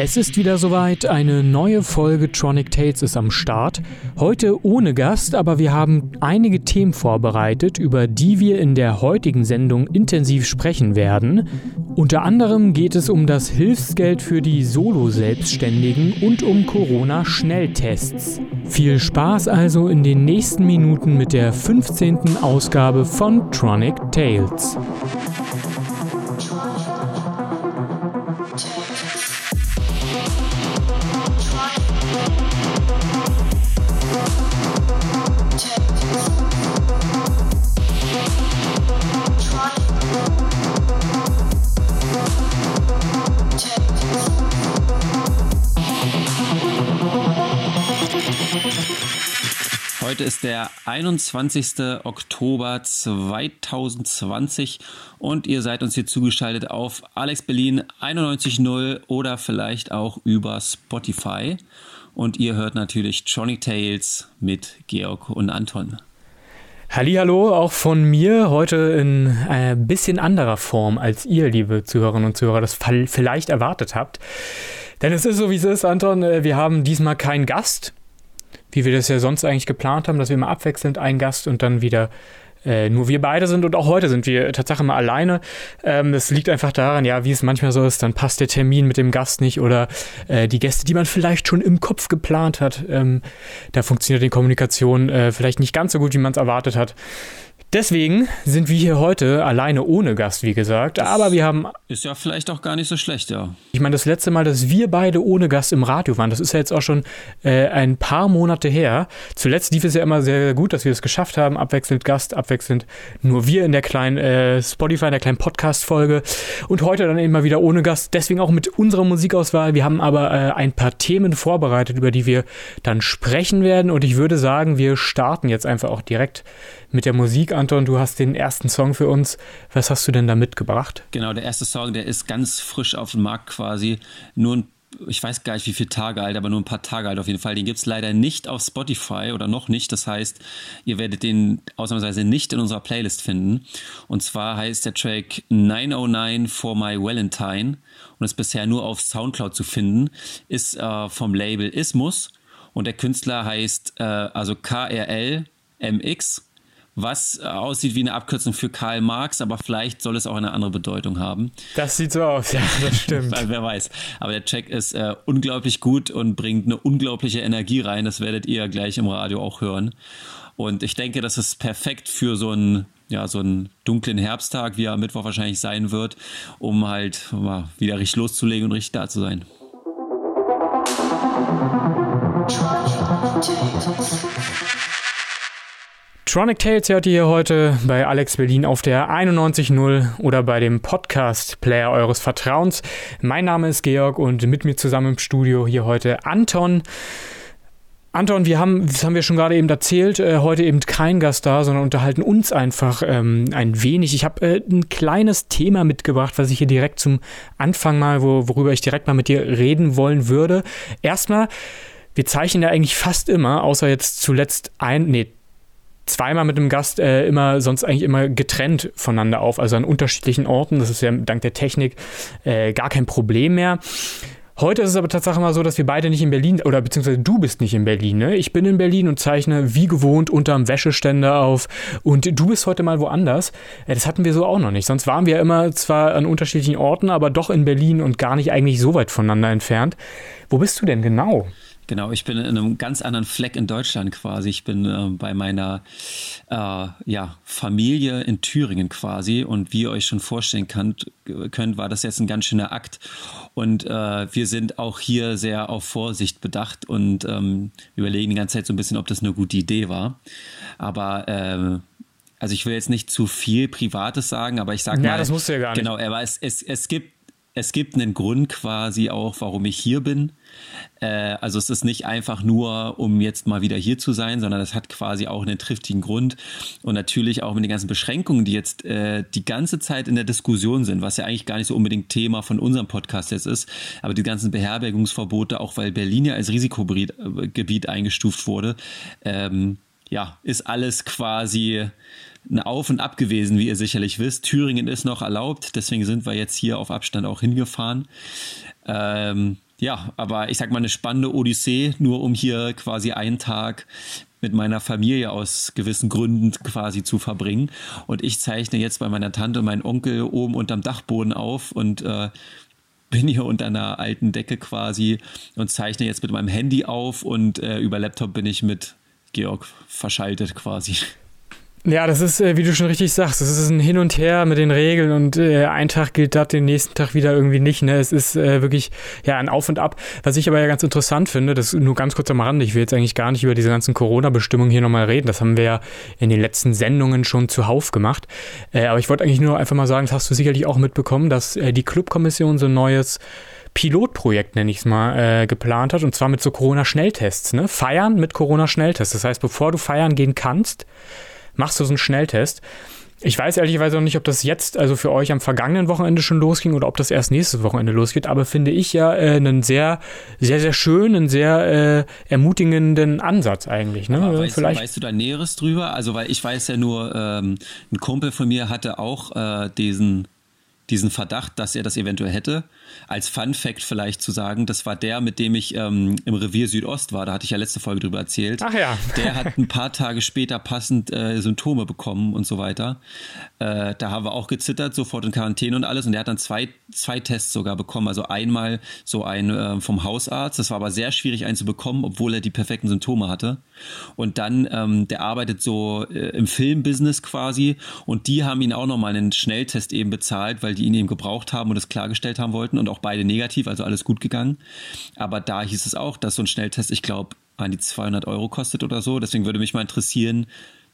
Es ist wieder soweit, eine neue Folge Tronic Tales ist am Start. Heute ohne Gast, aber wir haben einige Themen vorbereitet, über die wir in der heutigen Sendung intensiv sprechen werden. Unter anderem geht es um das Hilfsgeld für die Solo-Selbstständigen und um Corona-Schnelltests. Viel Spaß also in den nächsten Minuten mit der 15. Ausgabe von Tronic Tales. Heute ist der 21. Oktober 2020 und ihr seid uns hier zugeschaltet auf Alex Berlin 91.0 oder vielleicht auch über Spotify. Und ihr hört natürlich Johnny Tales mit Georg und Anton. Hallo, auch von mir heute in ein bisschen anderer Form, als ihr, liebe Zuhörerinnen und Zuhörer, das vielleicht erwartet habt. Denn es ist so, wie es ist, Anton. Äh, wir haben diesmal keinen Gast wie wir das ja sonst eigentlich geplant haben, dass wir immer abwechselnd einen Gast und dann wieder äh, nur wir beide sind und auch heute sind wir tatsächlich mal alleine. Ähm, das liegt einfach daran, ja, wie es manchmal so ist, dann passt der Termin mit dem Gast nicht oder äh, die Gäste, die man vielleicht schon im Kopf geplant hat, ähm, da funktioniert die Kommunikation äh, vielleicht nicht ganz so gut, wie man es erwartet hat. Deswegen sind wir hier heute alleine ohne Gast, wie gesagt. Das aber wir haben. Ist ja vielleicht auch gar nicht so schlecht, ja. Ich meine, das letzte Mal, dass wir beide ohne Gast im Radio waren, das ist ja jetzt auch schon äh, ein paar Monate her. Zuletzt lief es ja immer sehr, sehr gut, dass wir es geschafft haben. Abwechselnd Gast, abwechselnd nur wir in der kleinen äh, Spotify, in der kleinen Podcast-Folge. Und heute dann eben mal wieder ohne Gast. Deswegen auch mit unserer Musikauswahl. Wir haben aber äh, ein paar Themen vorbereitet, über die wir dann sprechen werden. Und ich würde sagen, wir starten jetzt einfach auch direkt mit der Musik. Anton, du hast den ersten Song für uns. Was hast du denn da mitgebracht? Genau, der erste Song, der ist ganz frisch auf dem Markt quasi. Nur ein ich weiß gar nicht, wie viele Tage alt, aber nur ein paar Tage alt auf jeden Fall. Den gibt es leider nicht auf Spotify oder noch nicht. Das heißt, ihr werdet den ausnahmsweise nicht in unserer Playlist finden. Und zwar heißt der Track 909 for My Valentine und ist bisher nur auf Soundcloud zu finden. Ist äh, vom Label Ismus und der Künstler heißt äh, also KRL MX was aussieht wie eine Abkürzung für Karl Marx, aber vielleicht soll es auch eine andere Bedeutung haben. Das sieht so aus, ja, das stimmt. Wer weiß. Aber der Check ist äh, unglaublich gut und bringt eine unglaubliche Energie rein. Das werdet ihr gleich im Radio auch hören. Und ich denke, das ist perfekt für so einen ja, so einen dunklen Herbsttag, wie er am Mittwoch wahrscheinlich sein wird, um halt mal wieder richtig loszulegen und richtig da zu sein. Tronic Tales hört ihr heute bei Alex Berlin auf der 91.0 oder bei dem Podcast-Player eures Vertrauens. Mein Name ist Georg und mit mir zusammen im Studio hier heute Anton. Anton, wir haben, das haben wir schon gerade eben erzählt, äh, heute eben kein Gast da, sondern unterhalten uns einfach ähm, ein wenig. Ich habe äh, ein kleines Thema mitgebracht, was ich hier direkt zum Anfang mal, wo, worüber ich direkt mal mit dir reden wollen würde. Erstmal, wir zeichnen ja eigentlich fast immer, außer jetzt zuletzt ein, nee, zweimal mit einem Gast äh, immer, sonst eigentlich immer getrennt voneinander auf, also an unterschiedlichen Orten. Das ist ja dank der Technik äh, gar kein Problem mehr. Heute ist es aber tatsächlich mal so, dass wir beide nicht in Berlin, oder beziehungsweise du bist nicht in Berlin, ne? Ich bin in Berlin und zeichne wie gewohnt unterm Wäscheständer auf. Und du bist heute mal woanders. Äh, das hatten wir so auch noch nicht. Sonst waren wir immer zwar an unterschiedlichen Orten, aber doch in Berlin und gar nicht eigentlich so weit voneinander entfernt. Wo bist du denn genau? Genau, ich bin in einem ganz anderen Fleck in Deutschland quasi. Ich bin äh, bei meiner äh, ja, Familie in Thüringen quasi. Und wie ihr euch schon vorstellen könnt, könnt war das jetzt ein ganz schöner Akt. Und äh, wir sind auch hier sehr auf Vorsicht bedacht und ähm, überlegen die ganze Zeit so ein bisschen, ob das eine gute Idee war. Aber äh, also ich will jetzt nicht zu viel Privates sagen, aber ich sage ja, mal. Ja, das musst du ja gar nicht. Genau, aber es, es, es gibt es gibt einen Grund quasi auch, warum ich hier bin. Äh, also es ist nicht einfach nur, um jetzt mal wieder hier zu sein, sondern es hat quasi auch einen triftigen Grund. Und natürlich auch mit den ganzen Beschränkungen, die jetzt äh, die ganze Zeit in der Diskussion sind, was ja eigentlich gar nicht so unbedingt Thema von unserem Podcast jetzt ist. Aber die ganzen Beherbergungsverbote, auch weil Berlin ja als Risikogebiet äh, eingestuft wurde, ähm, ja, ist alles quasi ein Auf und Ab gewesen, wie ihr sicherlich wisst. Thüringen ist noch erlaubt, deswegen sind wir jetzt hier auf Abstand auch hingefahren. Ähm, ja, aber ich sag mal eine spannende Odyssee, nur um hier quasi einen Tag mit meiner Familie aus gewissen Gründen quasi zu verbringen. Und ich zeichne jetzt bei meiner Tante und meinem Onkel oben unterm Dachboden auf und äh, bin hier unter einer alten Decke quasi und zeichne jetzt mit meinem Handy auf und äh, über Laptop bin ich mit Georg verschaltet quasi. Ja, das ist, äh, wie du schon richtig sagst, das ist ein Hin und Her mit den Regeln und äh, ein Tag gilt das, den nächsten Tag wieder irgendwie nicht. Ne? Es ist äh, wirklich ja ein Auf und Ab. Was ich aber ja ganz interessant finde, das nur ganz kurz am Rande, ich will jetzt eigentlich gar nicht über diese ganzen Corona-Bestimmungen hier nochmal reden. Das haben wir ja in den letzten Sendungen schon zuhauf gemacht. Äh, aber ich wollte eigentlich nur einfach mal sagen, das hast du sicherlich auch mitbekommen, dass äh, die Clubkommission so ein neues Pilotprojekt, nenne ich es mal, äh, geplant hat, und zwar mit so Corona-Schnelltests. Ne? Feiern mit Corona-Schnelltests. Das heißt, bevor du feiern gehen kannst, machst du so einen Schnelltest. Ich weiß ehrlicherweise noch nicht, ob das jetzt, also für euch am vergangenen Wochenende schon losging oder ob das erst nächstes Wochenende losgeht, aber finde ich ja äh, einen sehr, sehr, sehr schönen, sehr äh, ermutigenden Ansatz eigentlich. Ne? Weißt, Vielleicht. weißt du da Näheres drüber? Also, weil ich weiß ja nur, ähm, ein Kumpel von mir hatte auch äh, diesen diesen Verdacht, dass er das eventuell hätte. Als Fun Fact vielleicht zu sagen, das war der, mit dem ich ähm, im Revier Südost war. Da hatte ich ja letzte Folge drüber erzählt. Ach ja. Der hat ein paar Tage später passend äh, Symptome bekommen und so weiter. Äh, da haben wir auch gezittert, sofort in Quarantäne und alles. Und der hat dann zwei, zwei Tests sogar bekommen. Also einmal so ein äh, vom Hausarzt. Das war aber sehr schwierig, einen zu bekommen, obwohl er die perfekten Symptome hatte. Und dann, ähm, der arbeitet so äh, im Filmbusiness quasi. Und die haben ihn auch nochmal einen Schnelltest eben bezahlt, weil die ihn eben gebraucht haben und es klargestellt haben wollten und auch beide negativ, also alles gut gegangen. Aber da hieß es auch, dass so ein Schnelltest, ich glaube, an die 200 Euro kostet oder so. Deswegen würde mich mal interessieren,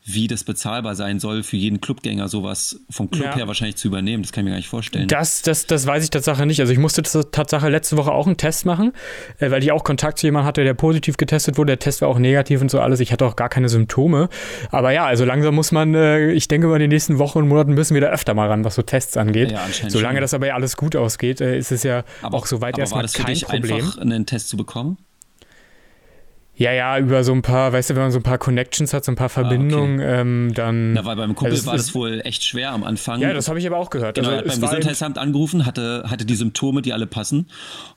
wie das bezahlbar sein soll, für jeden Clubgänger sowas vom Club ja. her wahrscheinlich zu übernehmen. Das kann ich mir gar nicht vorstellen. Das, das, das weiß ich tatsächlich nicht. Also ich musste Tatsache letzte Woche auch einen Test machen, äh, weil ich auch Kontakt zu jemandem hatte, der positiv getestet wurde. Der Test war auch negativ und so alles. Ich hatte auch gar keine Symptome. Aber ja, also langsam muss man, äh, ich denke mal, in den nächsten Wochen und Monaten müssen wir da öfter mal ran, was so Tests angeht. Ja, Solange schon. das aber ja alles gut ausgeht, äh, ist es ja aber, auch soweit erstmal kein Problem. Einfach einen Test zu bekommen? Ja, ja, über so ein paar, weißt du, wenn man so ein paar Connections hat, so ein paar Verbindungen, ah, okay. ähm, dann. Ja, weil beim Kumpel also war das wohl echt schwer am Anfang. Ja, das habe ich aber auch gehört. Genau, also, er hat beim Gesundheitsamt angerufen, hatte, hatte die Symptome, die alle passen.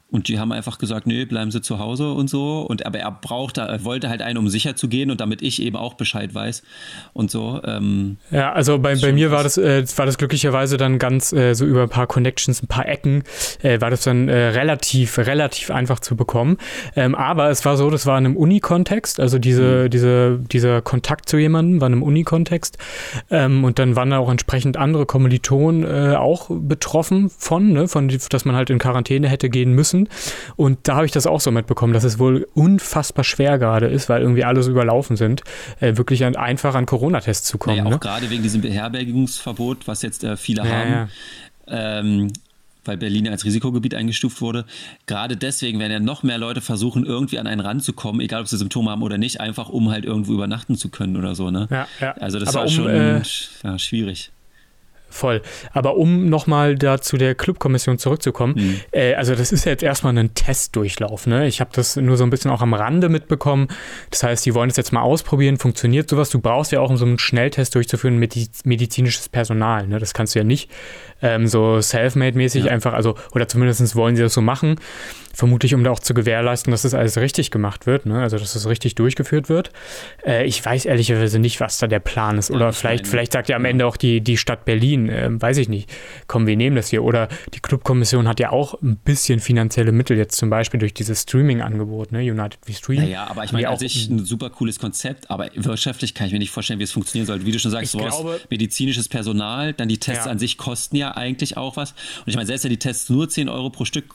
Und die haben einfach gesagt, nee, bleiben Sie zu Hause und so. Und aber er brauchte, er wollte halt einen, um sicher zu gehen und damit ich eben auch Bescheid weiß und so. Ähm, ja, also bei, bei mir war das, äh, war das glücklicherweise dann ganz äh, so über ein paar Connections, ein paar Ecken, äh, war das dann äh, relativ, relativ einfach zu bekommen. Ähm, aber es war so, das war in einem Uni-Kontext, also diese, mhm. diese, dieser Kontakt zu jemandem war in einem Uni-Kontext. Ähm, und dann waren da auch entsprechend andere Kommilitonen äh, auch betroffen von, ne, von, dass man halt in Quarantäne hätte gehen müssen müssen. Und da habe ich das auch so mitbekommen, dass es wohl unfassbar schwer gerade ist, weil irgendwie alle so überlaufen sind, äh, wirklich an, einfach an Corona-Tests zu kommen. Naja, auch ne? gerade wegen diesem Beherbergungsverbot, was jetzt äh, viele ja, haben. Ja. Ähm, weil Berlin als Risikogebiet eingestuft wurde. Gerade deswegen werden ja noch mehr Leute versuchen, irgendwie an einen ranzukommen, egal ob sie Symptome haben oder nicht, einfach um halt irgendwo übernachten zu können oder so. Ne? Ja, ja. Also das Aber war um, schon äh, ja, schwierig. Voll. Aber um nochmal da zu der Clubkommission zurückzukommen, mhm. äh, also das ist ja jetzt erstmal ein Testdurchlauf. Ne? Ich habe das nur so ein bisschen auch am Rande mitbekommen. Das heißt, die wollen es jetzt mal ausprobieren. Funktioniert sowas? Du brauchst ja auch, um so einen Schnelltest durchzuführen, medizinisches Personal. Ne? Das kannst du ja nicht ähm, so self-made-mäßig ja. einfach, also, oder zumindest wollen sie das so machen vermutlich um da auch zu gewährleisten, dass das alles richtig gemacht wird, ne? also dass das richtig durchgeführt wird. Äh, ich weiß ehrlicherweise nicht, was da der Plan ist. Oder ja, vielleicht, meine, vielleicht sagt ja am Ende auch die, die Stadt Berlin, äh, weiß ich nicht, komm, wir nehmen das hier. Oder die Clubkommission hat ja auch ein bisschen finanzielle Mittel, jetzt zum Beispiel durch dieses Streaming-Angebot, ne? United We Stream. Naja, aber ich meine, an sich ein super cooles Konzept, aber wirtschaftlich kann ich mir nicht vorstellen, wie es funktionieren soll. Wie du schon sagst, so glaube, medizinisches Personal, dann die Tests ja. an sich kosten ja eigentlich auch was. Und ich meine, selbst wenn die Tests nur 10 Euro pro Stück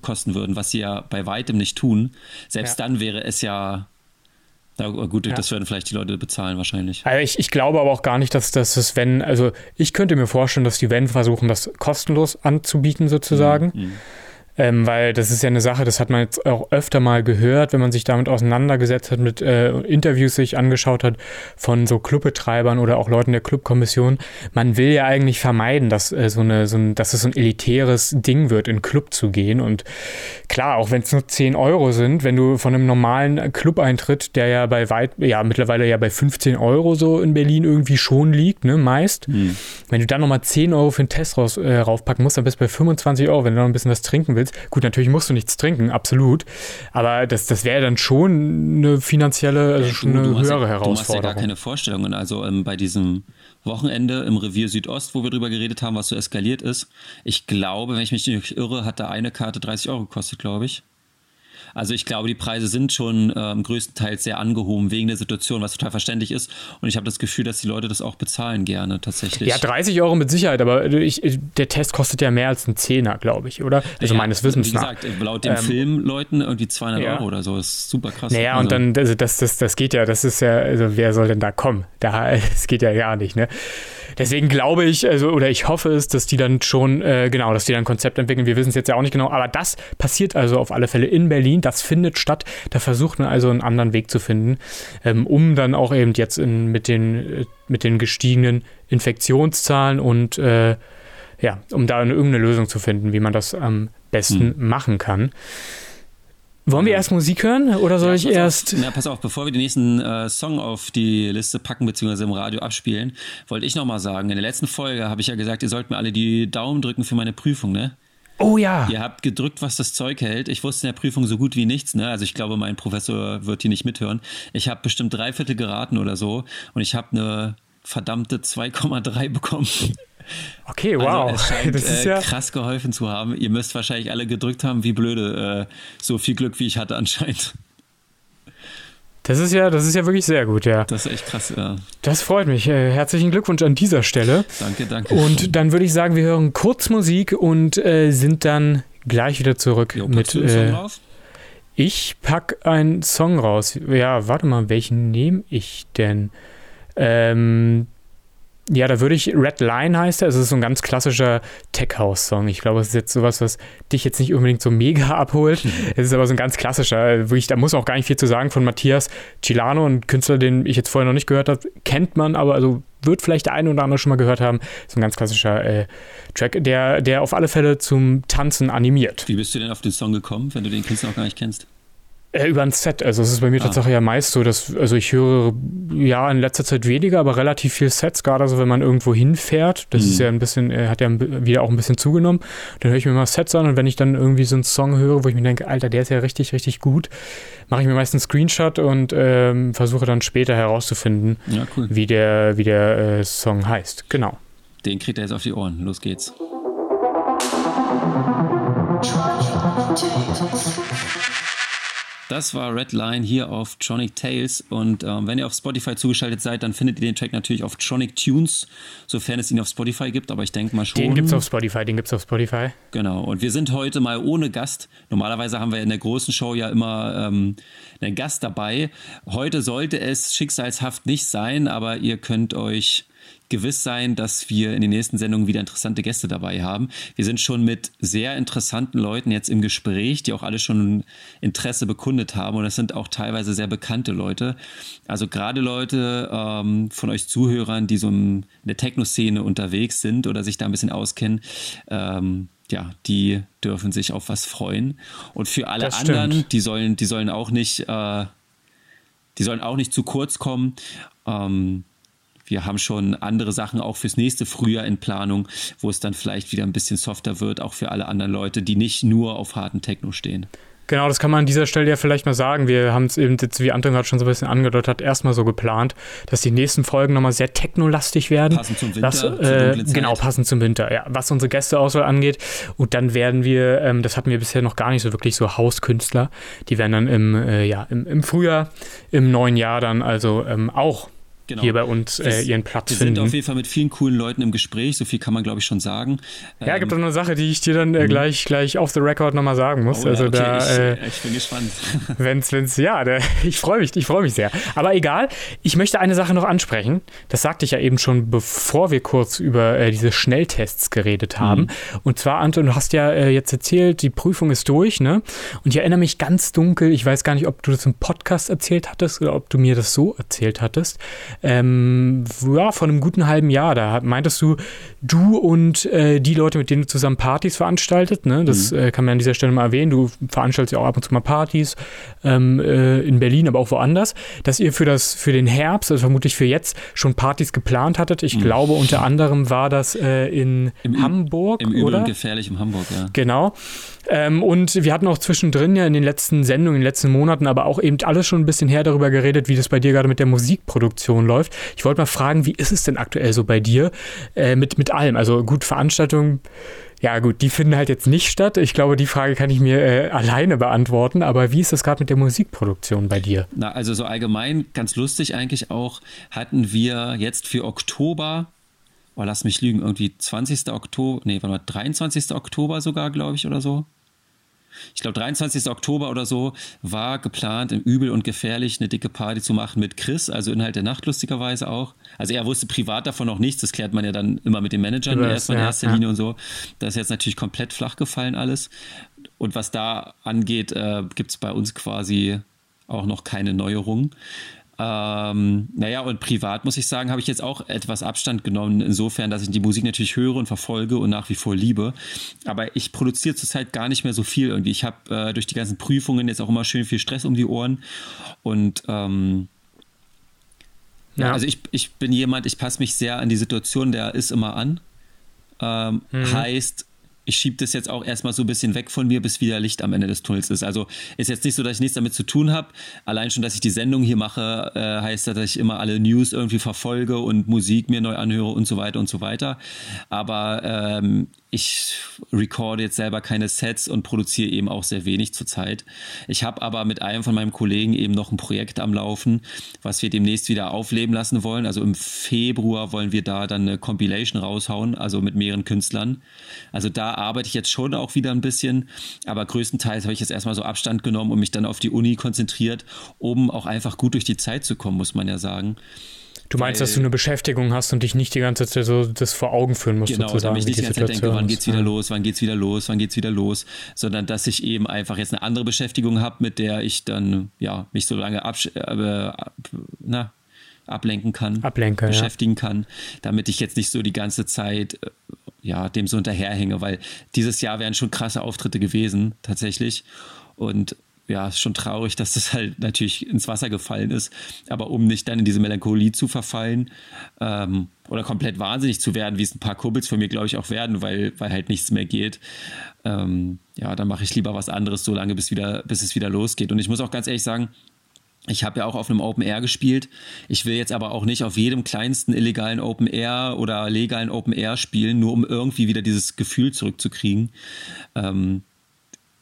kosten würden, was sie ja bei weitem nicht tun, selbst ja. dann wäre es ja na gut, ja. das werden vielleicht die Leute bezahlen wahrscheinlich. Also ich, ich glaube aber auch gar nicht, dass das wenn, also ich könnte mir vorstellen, dass die Wenn versuchen, das kostenlos anzubieten sozusagen. Mhm. Ähm, weil das ist ja eine Sache, das hat man jetzt auch öfter mal gehört, wenn man sich damit auseinandergesetzt hat, mit äh, Interviews sich angeschaut hat von so Clubbetreibern oder auch Leuten der Clubkommission. Man will ja eigentlich vermeiden, dass, äh, so eine, so ein, dass es so ein elitäres Ding wird, in Club zu gehen. Und klar, auch wenn es nur 10 Euro sind, wenn du von einem normalen Club-Eintritt, der ja bei weit, ja mittlerweile ja bei 15 Euro so in Berlin irgendwie schon liegt, ne, meist, hm. wenn du dann nochmal 10 Euro für einen Test raus, äh, raufpacken musst, dann bist du bei 25 Euro, wenn du noch ein bisschen was trinken willst willst. Gut, natürlich musst du nichts trinken, absolut. Aber das, das wäre dann schon eine finanzielle, also schon eine höhere ja, Herausforderung. Du hast ja gar keine Vorstellungen. Also ähm, bei diesem Wochenende im Revier Südost, wo wir drüber geredet haben, was so eskaliert ist. Ich glaube, wenn ich mich nicht irre, hat da eine Karte 30 Euro gekostet, glaube ich. Also ich glaube, die Preise sind schon ähm, größtenteils sehr angehoben wegen der Situation, was total verständlich ist. Und ich habe das Gefühl, dass die Leute das auch bezahlen gerne tatsächlich. Ja, 30 Euro mit Sicherheit, aber ich, der Test kostet ja mehr als ein Zehner, glaube ich, oder? Also ja, meines Wissens wie gesagt, nach. laut den ähm, Filmleuten irgendwie 200 ja. Euro oder so. Das ist super krass. Naja, also. und dann, also das, das, das geht ja, das ist ja, also wer soll denn da kommen? Da, das geht ja gar nicht, ne? Deswegen glaube ich, also, oder ich hoffe es, dass die dann schon, äh, genau, dass die dann ein Konzept entwickeln. Wir wissen es jetzt ja auch nicht genau, aber das passiert also auf alle Fälle in Berlin. Das findet statt. Da versucht man also einen anderen Weg zu finden, ähm, um dann auch eben jetzt in, mit, den, äh, mit den gestiegenen Infektionszahlen und äh, ja, um da eine, irgendeine Lösung zu finden, wie man das am besten hm. machen kann. Wollen wir erst Musik hören oder soll ja, ich erst. Auf, na, pass auf, bevor wir den nächsten äh, Song auf die Liste packen bzw. im Radio abspielen, wollte ich nochmal sagen, in der letzten Folge habe ich ja gesagt, ihr sollt mir alle die Daumen drücken für meine Prüfung, ne? Oh ja. Ihr habt gedrückt, was das Zeug hält. Ich wusste in der Prüfung so gut wie nichts, ne? Also ich glaube, mein Professor wird hier nicht mithören. Ich habe bestimmt drei Viertel geraten oder so und ich habe eine verdammte 2,3 bekommen. Okay, also, wow. Also es scheint das ist äh, ja krass geholfen zu haben. Ihr müsst wahrscheinlich alle gedrückt haben, wie blöde. Äh, so viel Glück, wie ich hatte anscheinend. Das ist ja, das ist ja wirklich sehr gut, ja. Das ist echt krass, ja. Das freut mich. Äh, herzlichen Glückwunsch an dieser Stelle. Danke, danke. Und dann würde ich sagen, wir hören kurz Musik und äh, sind dann gleich wieder zurück jo, mit. Äh, ich pack einen Song raus. Ja, warte mal, welchen nehme ich denn? Ähm, ja, da würde ich, Red Line heißt er, es ist so ein ganz klassischer Tech-House-Song. Ich glaube, es ist jetzt sowas, was dich jetzt nicht unbedingt so mega abholt. Mhm. Es ist aber so ein ganz klassischer, wirklich, da muss auch gar nicht viel zu sagen von Matthias Cilano, ein Künstler, den ich jetzt vorher noch nicht gehört habe, kennt man, aber also wird vielleicht der eine oder andere schon mal gehört haben. So ein ganz klassischer äh, Track, der, der auf alle Fälle zum Tanzen animiert. Wie bist du denn auf den Song gekommen, wenn du den Künstler noch gar nicht kennst? Äh, über ein Set. Also es ist bei mir ah. tatsächlich ja meist so, dass, also ich höre ja in letzter Zeit weniger, aber relativ viel Sets, gerade so, wenn man irgendwo hinfährt. Das mhm. ist ja ein bisschen, äh, hat ja wieder auch ein bisschen zugenommen. Dann höre ich mir mal Sets an und wenn ich dann irgendwie so einen Song höre, wo ich mir denke, Alter, der ist ja richtig, richtig gut, mache ich mir meist einen Screenshot und ähm, versuche dann später herauszufinden, ja, cool. wie der, wie der äh, Song heißt. Genau. Den kriegt er jetzt auf die Ohren. Los geht's. Das war Red Line hier auf Tronic Tales. Und ähm, wenn ihr auf Spotify zugeschaltet seid, dann findet ihr den Track natürlich auf Tronic Tunes, sofern es ihn auf Spotify gibt. Aber ich denke mal schon. Den gibt es auf Spotify, den gibt es auf Spotify. Genau. Und wir sind heute mal ohne Gast. Normalerweise haben wir in der großen Show ja immer ähm, einen Gast dabei. Heute sollte es schicksalshaft nicht sein, aber ihr könnt euch gewiss sein, dass wir in den nächsten Sendungen wieder interessante Gäste dabei haben. Wir sind schon mit sehr interessanten Leuten jetzt im Gespräch, die auch alle schon Interesse bekundet haben. Und das sind auch teilweise sehr bekannte Leute. Also gerade Leute ähm, von euch Zuhörern, die so in der Techno-Szene unterwegs sind oder sich da ein bisschen auskennen. Ähm, ja, die dürfen sich auf was freuen. Und für alle anderen, die sollen, die sollen auch nicht, äh, die sollen auch nicht zu kurz kommen. Ähm, wir haben schon andere Sachen auch fürs nächste Frühjahr in Planung, wo es dann vielleicht wieder ein bisschen softer wird, auch für alle anderen Leute, die nicht nur auf harten Techno stehen. Genau, das kann man an dieser Stelle ja vielleicht mal sagen. Wir haben es eben, jetzt, wie Anton gerade schon so ein bisschen angedeutet hat, erstmal so geplant, dass die nächsten Folgen nochmal sehr technolastig werden. Passend zum Winter. Was, äh, genau, passend zum Winter, ja. Was unsere Gästeauswahl angeht. Und dann werden wir, ähm, das hatten wir bisher noch gar nicht so wirklich so Hauskünstler, die werden dann im, äh, ja, im, im Frühjahr, im neuen Jahr dann also ähm, auch genau. hier bei uns äh, ihren Platz wir finden. Wir sind auf jeden Fall mit vielen coolen Leuten im Gespräch, so viel kann man glaube ich schon sagen. Ja, ähm, gibt es eine Sache, die ich dir dann äh, mhm. gleich, gleich off the record nochmal sagen muss. Oh, also okay, da, ich, äh, ich, bin gespannt. wenn's, wenn's, ja, der, ich freue mich, ich freue mich sehr. Aber egal, ich möchte eine Sache noch ansprechen. Das sagte ich ja eben schon, bevor wir kurz über äh, diese Schnelltests geredet haben. Mhm. Und zwar, Anton, du hast ja äh, jetzt erzählt, die Prüfung ist durch, ne? Und ich erinnere mich ganz dunkel, ich weiß gar nicht, ob du das im Podcast erzählt hattest oder ob du mir das so erzählt hattest ähm, ja, vor einem guten halben Jahr. Da meintest du, du und äh, die Leute, mit denen du zusammen Partys veranstaltet, ne? das mhm. äh, kann man an dieser Stelle mal erwähnen, du veranstaltest ja auch ab und zu mal Partys ähm, äh, in Berlin, aber auch woanders, dass ihr für, das, für den Herbst, also vermutlich für jetzt, schon Partys geplant hattet. Ich mhm. glaube, unter anderem war das äh, in Im Hamburg, Im oder? gefährlich im Hamburg, ja. Genau. Ähm, und wir hatten auch zwischendrin ja in den letzten Sendungen, in den letzten Monaten, aber auch eben alles schon ein bisschen her darüber geredet, wie das bei dir gerade mit der Musikproduktion läuft. Ich wollte mal fragen, wie ist es denn aktuell so bei dir äh, mit, mit allem? Also gut, Veranstaltungen, ja gut, die finden halt jetzt nicht statt. Ich glaube, die Frage kann ich mir äh, alleine beantworten. Aber wie ist das gerade mit der Musikproduktion bei dir? Na, also so allgemein, ganz lustig eigentlich auch, hatten wir jetzt für Oktober oh, lass mich lügen, irgendwie 20. Oktober, nee, warte mal, 23. Oktober sogar, glaube ich, oder so. Ich glaube, 23. Oktober oder so war geplant, im Übel und Gefährlich eine dicke Party zu machen mit Chris, also Inhalt der Nacht lustigerweise auch. Also er wusste privat davon noch nichts, das klärt man ja dann immer mit den Managern das, erstmal in erster ja. Linie und so. Das ist jetzt natürlich komplett flach gefallen alles. Und was da angeht, äh, gibt es bei uns quasi auch noch keine Neuerungen. Ähm, naja, und privat muss ich sagen, habe ich jetzt auch etwas Abstand genommen, insofern, dass ich die Musik natürlich höre und verfolge und nach wie vor liebe. Aber ich produziere zurzeit gar nicht mehr so viel irgendwie. Ich habe äh, durch die ganzen Prüfungen jetzt auch immer schön viel Stress um die Ohren. Und ähm, ja. also ich, ich bin jemand, ich passe mich sehr an die Situation, der ist immer an. Ähm, mhm. Heißt, ich schiebe das jetzt auch erstmal so ein bisschen weg von mir, bis wieder Licht am Ende des Tunnels ist. Also ist jetzt nicht so, dass ich nichts damit zu tun habe. Allein schon, dass ich die Sendung hier mache, äh, heißt das, dass ich immer alle News irgendwie verfolge und Musik mir neu anhöre und so weiter und so weiter. Aber ähm, ich recorde jetzt selber keine Sets und produziere eben auch sehr wenig zurzeit. Ich habe aber mit einem von meinen Kollegen eben noch ein Projekt am Laufen, was wir demnächst wieder aufleben lassen wollen. Also im Februar wollen wir da dann eine Compilation raushauen, also mit mehreren Künstlern. Also da arbeite ich jetzt schon auch wieder ein bisschen, aber größtenteils habe ich jetzt erstmal so Abstand genommen und mich dann auf die Uni konzentriert, um auch einfach gut durch die Zeit zu kommen, muss man ja sagen. Du meinst, dass du eine Beschäftigung hast und dich nicht die ganze Zeit so das vor Augen führen musst, genau, sozusagen. Genau, ich nicht die ganze Zeit denke, wann geht's wieder ja. los, wann geht's wieder los, wann geht's wieder los, sondern dass ich eben einfach jetzt eine andere Beschäftigung habe, mit der ich dann ja mich so lange absch äh, na, ablenken kann, Ablenke, beschäftigen ja. kann, damit ich jetzt nicht so die ganze Zeit äh, ja dem so hinterherhänge, weil dieses Jahr wären schon krasse Auftritte gewesen tatsächlich und ja, ist schon traurig, dass das halt natürlich ins Wasser gefallen ist. Aber um nicht dann in diese Melancholie zu verfallen ähm, oder komplett wahnsinnig zu werden, wie es ein paar Kurbels von mir, glaube ich, auch werden, weil, weil halt nichts mehr geht, ähm, ja, dann mache ich lieber was anderes, so lange, bis, wieder, bis es wieder losgeht. Und ich muss auch ganz ehrlich sagen, ich habe ja auch auf einem Open Air gespielt. Ich will jetzt aber auch nicht auf jedem kleinsten illegalen Open Air oder legalen Open Air spielen, nur um irgendwie wieder dieses Gefühl zurückzukriegen. Ähm,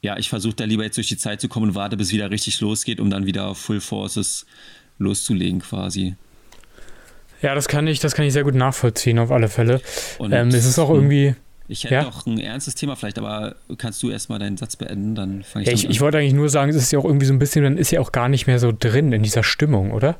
ja, ich versuche da lieber jetzt durch die Zeit zu kommen und warte, bis wieder richtig losgeht, um dann wieder Full Forces loszulegen quasi. Ja, das kann ich, das kann ich sehr gut nachvollziehen, auf alle Fälle. Und ähm, es ist auch irgendwie. Ich hätte ja? noch ein ernstes Thema vielleicht, aber kannst du erstmal deinen Satz beenden, dann fange ich ja, ich, an. Ich wollte eigentlich nur sagen, es ist ja auch irgendwie so ein bisschen, dann ist ja auch gar nicht mehr so drin in dieser Stimmung, oder?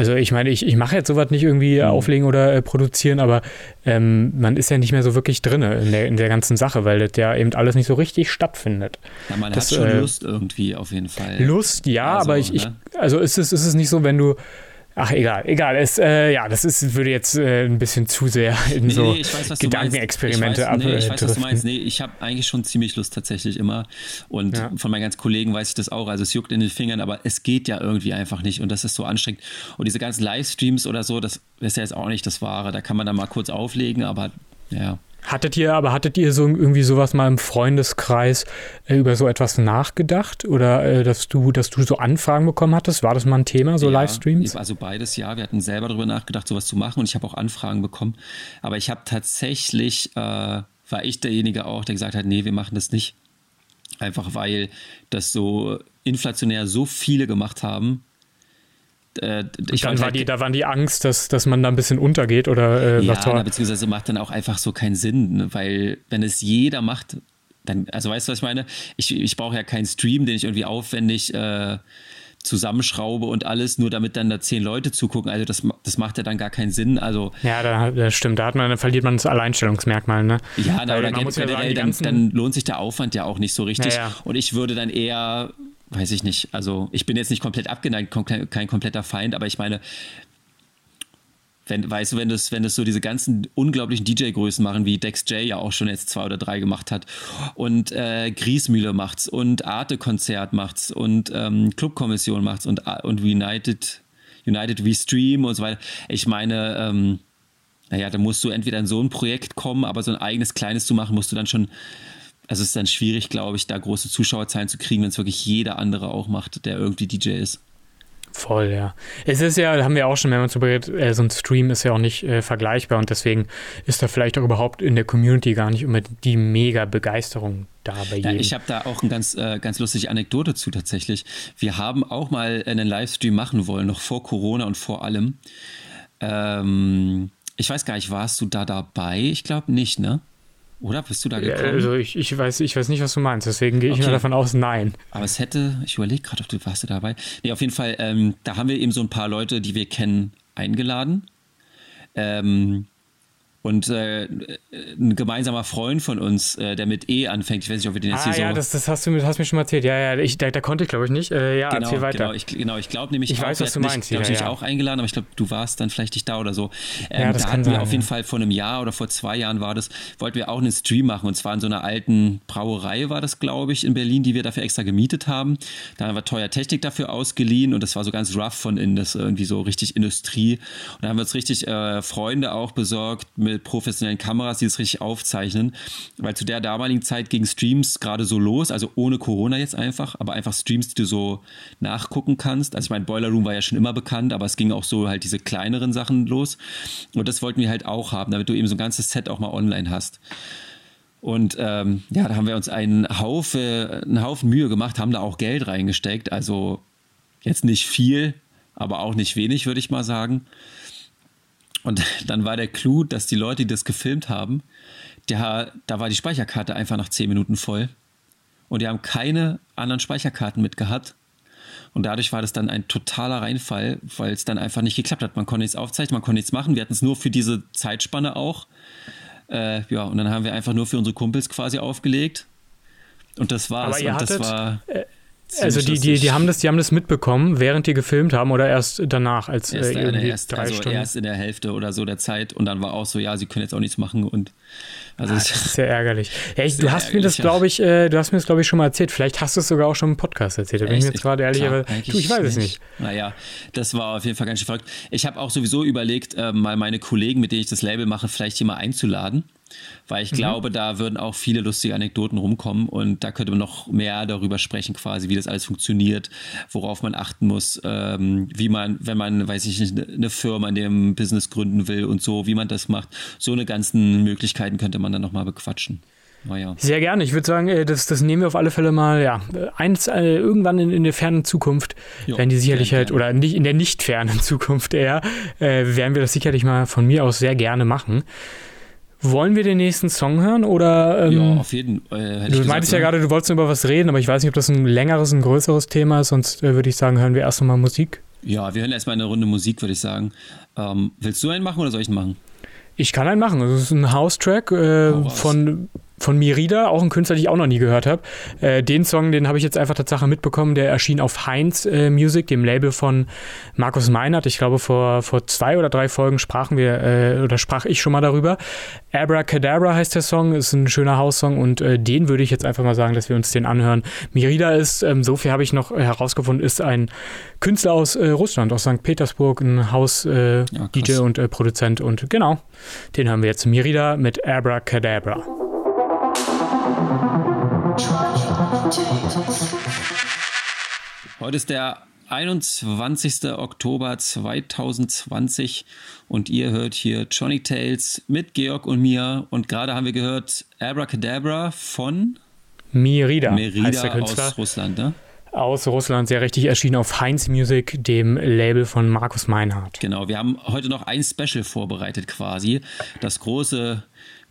Also ich meine, ich, ich mache jetzt sowas nicht irgendwie mhm. auflegen oder äh, produzieren, aber ähm, man ist ja nicht mehr so wirklich drin in der, in der ganzen Sache, weil das ja eben alles nicht so richtig stattfindet. Ja, man das, hat schon äh, Lust irgendwie auf jeden Fall. Lust, ja, also, aber ich, ich, ne? also ist es, ist es nicht so, wenn du Ach, egal, egal. Es, äh, ja, das ist, würde jetzt äh, ein bisschen zu sehr in nee, so nee, weiß, Gedankenexperimente ab. Nee, ich weiß, was du meinst. Nee, ich habe eigentlich schon ziemlich Lust tatsächlich immer. Und ja. von meinen ganzen Kollegen weiß ich das auch. Also es juckt in den Fingern, aber es geht ja irgendwie einfach nicht. Und das ist so anstrengend. Und diese ganzen Livestreams oder so, das ist ja jetzt auch nicht das Wahre. Da kann man dann mal kurz auflegen, aber ja. Hattet ihr, aber hattet ihr so irgendwie sowas mal im Freundeskreis äh, über so etwas nachgedacht? Oder äh, dass du, dass du so Anfragen bekommen hattest? War das mal ein Thema, so ja, Livestreams? Also beides ja. Wir hatten selber darüber nachgedacht, sowas zu machen und ich habe auch Anfragen bekommen. Aber ich habe tatsächlich, äh, war ich derjenige auch, der gesagt hat, nee, wir machen das nicht. Einfach weil das so inflationär so viele gemacht haben, äh, ich dann war halt, die, da waren die Angst, dass, dass man da ein bisschen untergeht oder äh, ja, was na, beziehungsweise macht dann auch einfach so keinen Sinn, ne? weil wenn es jeder macht, dann, also weißt du, was ich meine? Ich, ich brauche ja keinen Stream, den ich irgendwie aufwendig äh, zusammenschraube und alles, nur damit dann da zehn Leute zugucken. Also das, das macht ja dann gar keinen Sinn. Also ja, da, das stimmt. Da hat man, dann verliert man das Alleinstellungsmerkmal. Ne? Ja, na, oder generell, ja dann, dann, lohnt sich der Aufwand ja auch nicht so richtig. Ja, ja. Und ich würde dann eher weiß ich nicht. Also ich bin jetzt nicht komplett abgeneigt, kein kompletter Feind, aber ich meine, wenn, weißt du, wenn das, wenn das so diese ganzen unglaublichen DJ-Größen machen, wie Dex J ja auch schon jetzt zwei oder drei gemacht hat und äh, Griesmühle macht's und Arte-Konzert macht's und ähm, Clubkommission macht's und, und United, United We Stream und so weiter. Ich meine, ähm, naja, da musst du entweder in so ein Projekt kommen, aber so ein eigenes kleines zu machen, musst du dann schon also es ist dann schwierig, glaube ich, da große Zuschauerzahlen zu kriegen, wenn es wirklich jeder andere auch macht, der irgendwie DJ ist. Voll, ja. Es ist ja, haben wir auch schon mehrmals darüber geredet, äh, so ein Stream ist ja auch nicht äh, vergleichbar und deswegen ist da vielleicht auch überhaupt in der Community gar nicht immer die mega Begeisterung da bei jedem. Ja, ich habe da auch eine ganz, äh, ganz lustige Anekdote zu tatsächlich. Wir haben auch mal einen Livestream machen wollen, noch vor Corona und vor allem. Ähm, ich weiß gar nicht, warst du da dabei? Ich glaube nicht, ne? Oder bist du da gekommen? Also ich, ich, weiß, ich weiß nicht, was du meinst, deswegen gehe ich okay. mal davon aus, nein. Aber es hätte, ich überlege gerade, ob du warst du dabei. Nee, auf jeden Fall, ähm, da haben wir eben so ein paar Leute, die wir kennen, eingeladen. Ähm, und äh, ein gemeinsamer Freund von uns, äh, der mit E anfängt, ich weiß nicht, ob wir den jetzt ah, hier ja, so. Ja, das, das hast du mir, hast mir schon mal erzählt. Ja, ja, ich, da, da konnte ich, glaube ich, nicht. Äh, ja, genau, erzähl weiter. Genau, ich, genau, ich glaube nämlich, ich auch, weiß, was du meinst. Ich glaube, ja, ich ja. auch eingeladen, aber ich glaube, du warst dann vielleicht nicht da oder so. Ähm, ja, das da hatten sein, wir auf jeden Fall vor einem Jahr oder vor zwei Jahren war das, wollten wir auch einen Stream machen und zwar in so einer alten Brauerei war das, glaube ich, in Berlin, die wir dafür extra gemietet haben. Da haben wir teuer Technik dafür ausgeliehen und das war so ganz rough von innen, das irgendwie so richtig Industrie. Und da haben wir uns richtig äh, Freunde auch besorgt mit professionellen Kameras, die das richtig aufzeichnen, weil zu der damaligen Zeit ging Streams gerade so los, also ohne Corona jetzt einfach, aber einfach Streams, die du so nachgucken kannst. Also ich meine, Boiler Room war ja schon immer bekannt, aber es ging auch so halt diese kleineren Sachen los. Und das wollten wir halt auch haben, damit du eben so ein ganzes Set auch mal online hast. Und ähm, ja, da haben wir uns einen Haufen, einen Haufen Mühe gemacht, haben da auch Geld reingesteckt. Also jetzt nicht viel, aber auch nicht wenig, würde ich mal sagen. Und dann war der Clou, dass die Leute, die das gefilmt haben, der, da war die Speicherkarte einfach nach 10 Minuten voll. Und die haben keine anderen Speicherkarten mitgehabt. Und dadurch war das dann ein totaler Reinfall, weil es dann einfach nicht geklappt hat. Man konnte nichts aufzeichnen, man konnte nichts machen. Wir hatten es nur für diese Zeitspanne auch. Äh, ja, und dann haben wir einfach nur für unsere Kumpels quasi aufgelegt. Und das war's. Aber ihr und hattet, das war. Äh, also die, die, die haben das, die haben das mitbekommen, während die gefilmt haben oder erst danach, als erst, äh, irgendwie erst, drei also Stunden. erst in der Hälfte oder so der Zeit und dann war auch so, ja, sie können jetzt auch nichts machen und also ah, das ist sehr ärgerlich. Ja, ich, du hast mir das, glaube ich, äh, du hast mir das, glaube ich, schon mal erzählt. Vielleicht hast du es sogar auch schon im Podcast erzählt. Da bin ich mir jetzt gerade ehrlich, aber du, ich weiß es nicht. Naja, das war auf jeden Fall ganz schön verrückt. Ich habe auch sowieso überlegt, äh, mal meine Kollegen, mit denen ich das Label mache, vielleicht hier mal einzuladen weil ich mhm. glaube, da würden auch viele lustige Anekdoten rumkommen und da könnte man noch mehr darüber sprechen, quasi, wie das alles funktioniert, worauf man achten muss, ähm, wie man, wenn man, weiß ich nicht, eine Firma in dem Business gründen will und so, wie man das macht. So eine ganzen Möglichkeiten könnte man dann nochmal bequatschen. Ja. Sehr gerne. Ich würde sagen, äh, das, das nehmen wir auf alle Fälle mal, ja, eins, äh, irgendwann in, in der fernen Zukunft jo, werden die sicherlich halt, oder nicht in der nicht fernen Zukunft eher, äh, werden wir das sicherlich mal von mir aus sehr gerne machen. Wollen wir den nächsten Song hören oder? Ähm, ja, auf jeden Fall. Äh, du meintest ja gerade, du wolltest über was reden, aber ich weiß nicht, ob das ein längeres, ein größeres Thema ist. Sonst äh, würde ich sagen, hören wir erst nochmal Musik. Ja, wir hören erstmal eine Runde Musik, würde ich sagen. Ähm, willst du einen machen oder soll ich einen machen? Ich kann einen machen. Das ist ein House-Track äh, von von Mirida, auch ein Künstler, den ich auch noch nie gehört habe. Äh, den Song, den habe ich jetzt einfach Tatsache mitbekommen, der erschien auf Heinz äh, Music, dem Label von Markus Meinert. Ich glaube, vor, vor zwei oder drei Folgen sprachen wir, äh, oder sprach ich schon mal darüber. Abracadabra heißt der Song, ist ein schöner Haussong und äh, den würde ich jetzt einfach mal sagen, dass wir uns den anhören. Mirida ist, ähm, so viel habe ich noch herausgefunden, ist ein Künstler aus äh, Russland, aus St. Petersburg, ein Haus-DJ äh, ja, und Produzent und genau, den hören wir jetzt. Mirida mit Abracadabra. Heute ist der 21. Oktober 2020 und ihr hört hier Johnny Tales mit Georg und mir und gerade haben wir gehört Abracadabra von Mirida, Merida heißt der Künstler. aus Russland, ne? Aus Russland, sehr richtig erschienen auf Heinz Music, dem Label von Markus Meinhardt. Genau, wir haben heute noch ein Special vorbereitet quasi. Das große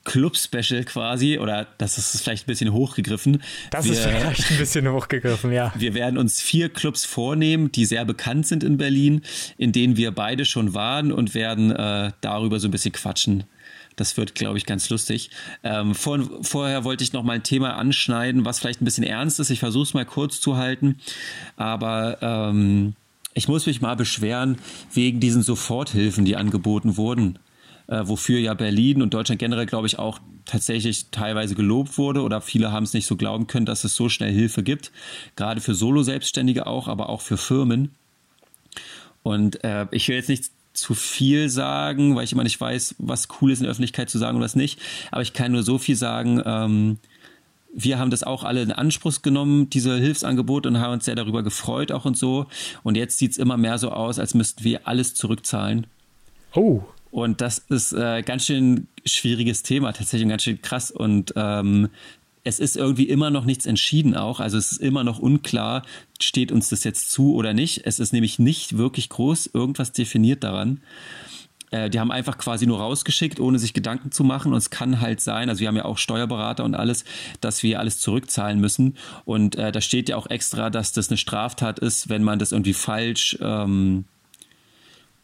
Club-Special quasi, oder das ist vielleicht ein bisschen hochgegriffen. Das wir, ist vielleicht ein bisschen hochgegriffen, ja. Wir werden uns vier Clubs vornehmen, die sehr bekannt sind in Berlin, in denen wir beide schon waren und werden äh, darüber so ein bisschen quatschen. Das wird, glaube ich, ganz lustig. Ähm, vor, vorher wollte ich noch mal ein Thema anschneiden, was vielleicht ein bisschen ernst ist. Ich versuche es mal kurz zu halten. Aber ähm, ich muss mich mal beschweren wegen diesen Soforthilfen, die angeboten wurden, äh, wofür ja Berlin und Deutschland generell, glaube ich, auch tatsächlich teilweise gelobt wurde oder viele haben es nicht so glauben können, dass es so schnell Hilfe gibt, gerade für Solo-Selbstständige auch, aber auch für Firmen. Und äh, ich will jetzt nicht zu viel sagen, weil ich immer nicht weiß, was cool ist in der Öffentlichkeit zu sagen und was nicht. Aber ich kann nur so viel sagen. Ähm, wir haben das auch alle in Anspruch genommen, diese Hilfsangebote, und haben uns sehr darüber gefreut auch und so. Und jetzt sieht es immer mehr so aus, als müssten wir alles zurückzahlen. Oh. Und das ist äh, ganz schön schwieriges Thema, tatsächlich ganz schön krass. Und ähm, es ist irgendwie immer noch nichts entschieden auch. Also es ist immer noch unklar, steht uns das jetzt zu oder nicht. Es ist nämlich nicht wirklich groß irgendwas definiert daran. Äh, die haben einfach quasi nur rausgeschickt, ohne sich Gedanken zu machen. Und es kann halt sein, also wir haben ja auch Steuerberater und alles, dass wir alles zurückzahlen müssen. Und äh, da steht ja auch extra, dass das eine Straftat ist, wenn man das irgendwie falsch ähm,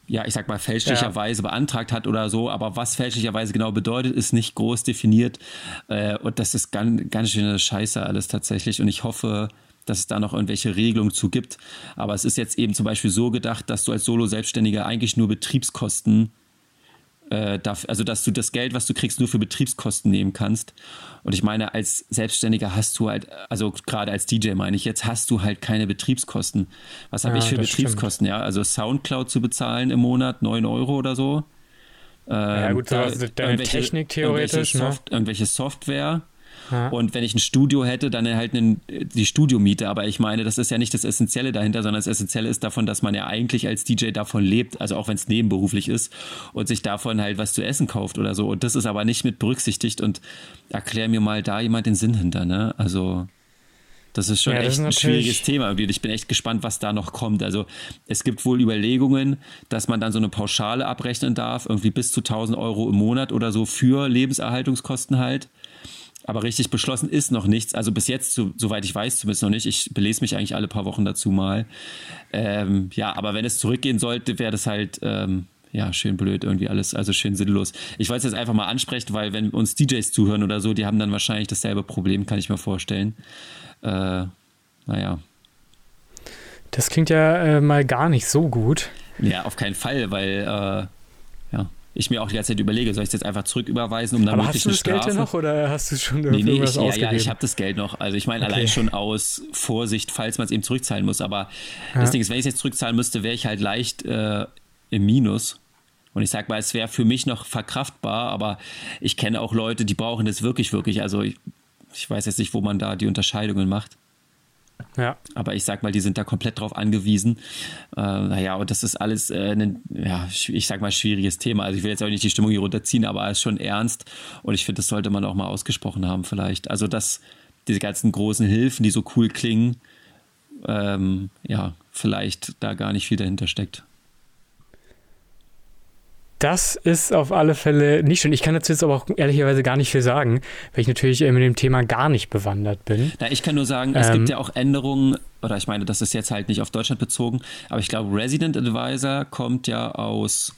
ja, ich sag mal, fälschlicherweise ja. beantragt hat oder so, aber was fälschlicherweise genau bedeutet, ist nicht groß definiert. Äh, und das ist ganz, ganz schöne Scheiße alles tatsächlich. Und ich hoffe, dass es da noch irgendwelche Regelungen zu gibt. Aber es ist jetzt eben zum Beispiel so gedacht, dass du als Solo-Selbstständiger eigentlich nur Betriebskosten äh, darf, also dass du das Geld, was du kriegst, nur für Betriebskosten nehmen kannst. Und ich meine, als Selbstständiger hast du halt, also gerade als DJ meine ich jetzt, hast du halt keine Betriebskosten. Was habe ja, ich für Betriebskosten? Stimmt. Ja, also Soundcloud zu bezahlen im Monat, 9 Euro oder so. Ähm, ja gut, so, also deine Technik theoretisch. Irgendwelche, ne? Soft, irgendwelche Software und wenn ich ein Studio hätte, dann halt einen, die Studiomiete. Aber ich meine, das ist ja nicht das Essentielle dahinter, sondern das Essentielle ist davon, dass man ja eigentlich als DJ davon lebt, also auch wenn es nebenberuflich ist und sich davon halt was zu essen kauft oder so. Und das ist aber nicht mit berücksichtigt. Und erklär mir mal da jemand den Sinn hinter, ne? Also. Das ist schon ja, echt ist ein schwieriges Thema. Und ich bin echt gespannt, was da noch kommt. Also es gibt wohl Überlegungen, dass man dann so eine Pauschale abrechnen darf, irgendwie bis zu 1000 Euro im Monat oder so für Lebenserhaltungskosten halt. Aber richtig beschlossen ist noch nichts. Also bis jetzt, so, soweit ich weiß, zumindest noch nicht. Ich belese mich eigentlich alle paar Wochen dazu mal. Ähm, ja, aber wenn es zurückgehen sollte, wäre das halt ähm, ja schön blöd irgendwie alles, also schön sinnlos. Ich wollte es jetzt einfach mal ansprechen, weil wenn uns DJs zuhören oder so, die haben dann wahrscheinlich dasselbe Problem, kann ich mir vorstellen. Äh, naja. Das klingt ja äh, mal gar nicht so gut. Ja, auf keinen Fall, weil äh, ich mir auch die ganze Zeit überlege, soll ich es jetzt einfach zurücküberweisen, um dann Aber hast du das Strafe? Geld denn noch oder hast du schon nee, nee, ich, ja, ja, ich habe das Geld noch. Also ich meine okay. allein schon aus Vorsicht, falls man es eben zurückzahlen muss. Aber ja. das Ding ist, wenn ich es jetzt zurückzahlen müsste, wäre ich halt leicht äh, im Minus. Und ich sag mal, es wäre für mich noch verkraftbar, aber ich kenne auch Leute, die brauchen das wirklich, wirklich. Also ich, ich weiß jetzt nicht, wo man da die Unterscheidungen macht. Ja. Aber ich sag mal, die sind da komplett drauf angewiesen. Äh, naja, und das ist alles äh, ein, ja, ich sag mal, schwieriges Thema. Also ich will jetzt auch nicht die Stimmung hier runterziehen, aber es ist schon ernst. Und ich finde, das sollte man auch mal ausgesprochen haben, vielleicht. Also, dass diese ganzen großen Hilfen, die so cool klingen, ähm, ja, vielleicht da gar nicht viel dahinter steckt. Das ist auf alle Fälle nicht schön. Ich kann dazu jetzt aber auch ehrlicherweise gar nicht viel sagen, weil ich natürlich mit dem Thema gar nicht bewandert bin. Na, ich kann nur sagen, es ähm, gibt ja auch Änderungen, oder ich meine, das ist jetzt halt nicht auf Deutschland bezogen, aber ich glaube, Resident Advisor kommt ja aus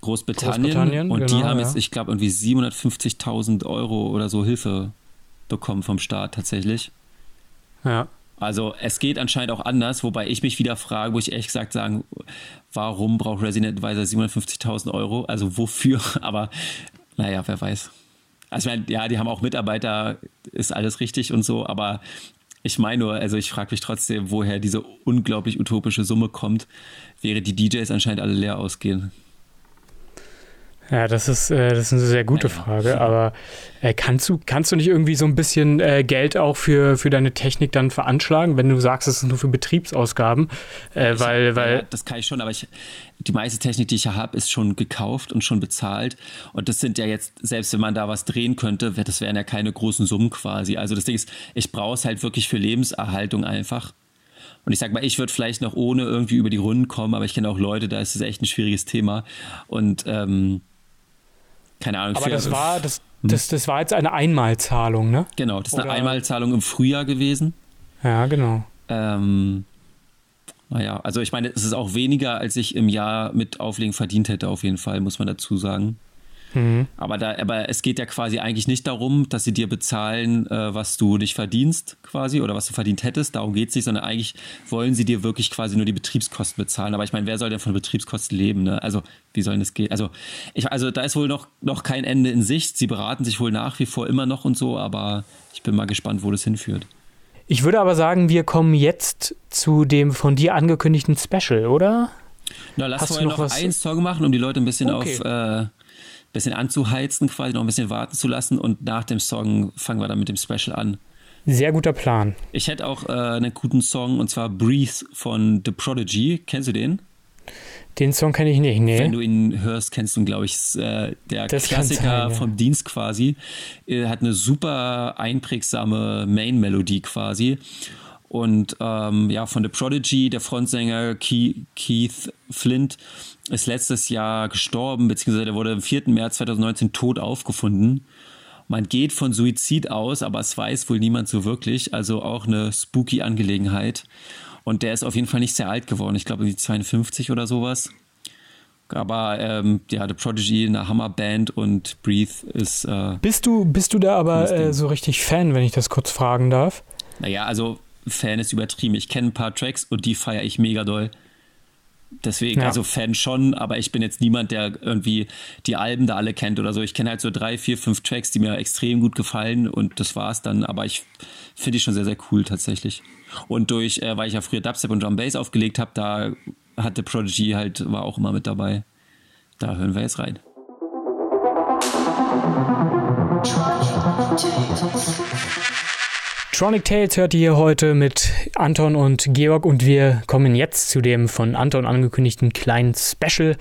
Großbritannien, Großbritannien und genau, die haben ja. jetzt, ich glaube, irgendwie 750.000 Euro oder so Hilfe bekommen vom Staat tatsächlich. Ja. Also es geht anscheinend auch anders, wobei ich mich wieder frage, wo ich ehrlich gesagt sagen, warum braucht Resident Advisor 750.000 Euro? Also wofür? Aber naja, wer weiß. Also ich meine, ja, die haben auch Mitarbeiter, ist alles richtig und so, aber ich meine nur, also ich frage mich trotzdem, woher diese unglaublich utopische Summe kommt, während die DJs anscheinend alle leer ausgehen. Ja, das ist, äh, das ist eine sehr gute naja. Frage, aber äh, kannst, du, kannst du nicht irgendwie so ein bisschen äh, Geld auch für, für deine Technik dann veranschlagen, wenn du sagst, es ist nur für Betriebsausgaben? Äh, weil, hab, weil ja, das kann ich schon, aber ich, die meiste Technik, die ich habe, ist schon gekauft und schon bezahlt. Und das sind ja jetzt, selbst wenn man da was drehen könnte, das wären ja keine großen Summen quasi. Also das Ding ist, ich brauche es halt wirklich für Lebenserhaltung einfach. Und ich sag mal, ich würde vielleicht noch ohne irgendwie über die Runden kommen, aber ich kenne auch Leute, da ist es echt ein schwieriges Thema. Und ähm, keine Ahnung. Aber das war, das, hm? das, das war jetzt eine Einmalzahlung, ne? Genau, das ist Oder? eine Einmalzahlung im Frühjahr gewesen. Ja, genau. Ähm, naja, also ich meine, es ist auch weniger, als ich im Jahr mit Auflegen verdient hätte, auf jeden Fall, muss man dazu sagen. Mhm. Aber, da, aber es geht ja quasi eigentlich nicht darum, dass sie dir bezahlen, äh, was du nicht verdienst, quasi, oder was du verdient hättest. Darum geht es nicht, sondern eigentlich wollen sie dir wirklich quasi nur die Betriebskosten bezahlen. Aber ich meine, wer soll denn von Betriebskosten leben? Ne? Also, wie soll das gehen? Also, ich, also, da ist wohl noch, noch kein Ende in Sicht. Sie beraten sich wohl nach wie vor immer noch und so, aber ich bin mal gespannt, wo das hinführt. Ich würde aber sagen, wir kommen jetzt zu dem von dir angekündigten Special, oder? Na, lass Hast vorher noch, noch einen Song machen, um die Leute ein bisschen okay. auf äh, bisschen anzuheizen, quasi noch ein bisschen warten zu lassen und nach dem Song fangen wir dann mit dem Special an. Sehr guter Plan. Ich hätte auch äh, einen guten Song und zwar Breathe von The Prodigy. Kennst du den? Den Song kenne ich nicht, nee. Wenn du ihn hörst, kennst du ihn, glaube ich, äh, der das Klassiker sein, ja. vom Dienst quasi. Er hat eine super einprägsame Main-Melodie quasi. Und ähm, ja, von The Prodigy, der Frontsänger Keith Flint, ist letztes Jahr gestorben, beziehungsweise der wurde am 4. März 2019 tot aufgefunden. Man geht von Suizid aus, aber es weiß wohl niemand so wirklich. Also auch eine spooky Angelegenheit. Und der ist auf jeden Fall nicht sehr alt geworden. Ich glaube, 52 oder sowas. Aber ähm, ja, The Prodigy, eine Hammerband und Breathe ist. Äh, bist, du, bist du da aber äh, so richtig Fan, wenn ich das kurz fragen darf? Naja, also Fan ist übertrieben. Ich kenne ein paar Tracks und die feiere ich mega doll. Deswegen, ja. also Fan schon, aber ich bin jetzt niemand, der irgendwie die Alben da alle kennt oder so. Ich kenne halt so drei, vier, fünf Tracks, die mir extrem gut gefallen und das war's dann. Aber ich finde die schon sehr, sehr cool tatsächlich. Und durch, äh, weil ich ja früher Dubstep und Drum Bass aufgelegt habe, da hatte Prodigy halt, war auch immer mit dabei. Da hören wir jetzt rein. Tronic Tales hört ihr hier heute mit Anton und Georg und wir kommen jetzt zu dem von Anton angekündigten kleinen Special.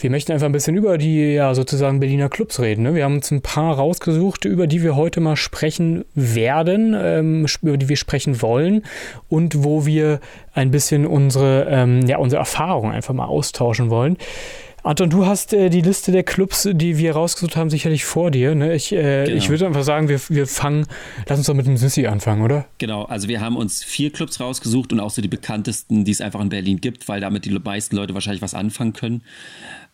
Wir möchten einfach ein bisschen über die ja, sozusagen Berliner Clubs reden. Ne? Wir haben uns ein paar rausgesucht, über die wir heute mal sprechen werden, ähm, über die wir sprechen wollen und wo wir ein bisschen unsere, ähm, ja, unsere Erfahrungen einfach mal austauschen wollen. Anton, du hast äh, die Liste der Clubs, die wir rausgesucht haben, sicherlich vor dir. Ne? Ich, äh, genau. ich würde einfach sagen, wir, wir fangen, lass uns doch mit dem Sissi anfangen, oder? Genau, also wir haben uns vier Clubs rausgesucht und auch so die bekanntesten, die es einfach in Berlin gibt, weil damit die meisten Leute wahrscheinlich was anfangen können.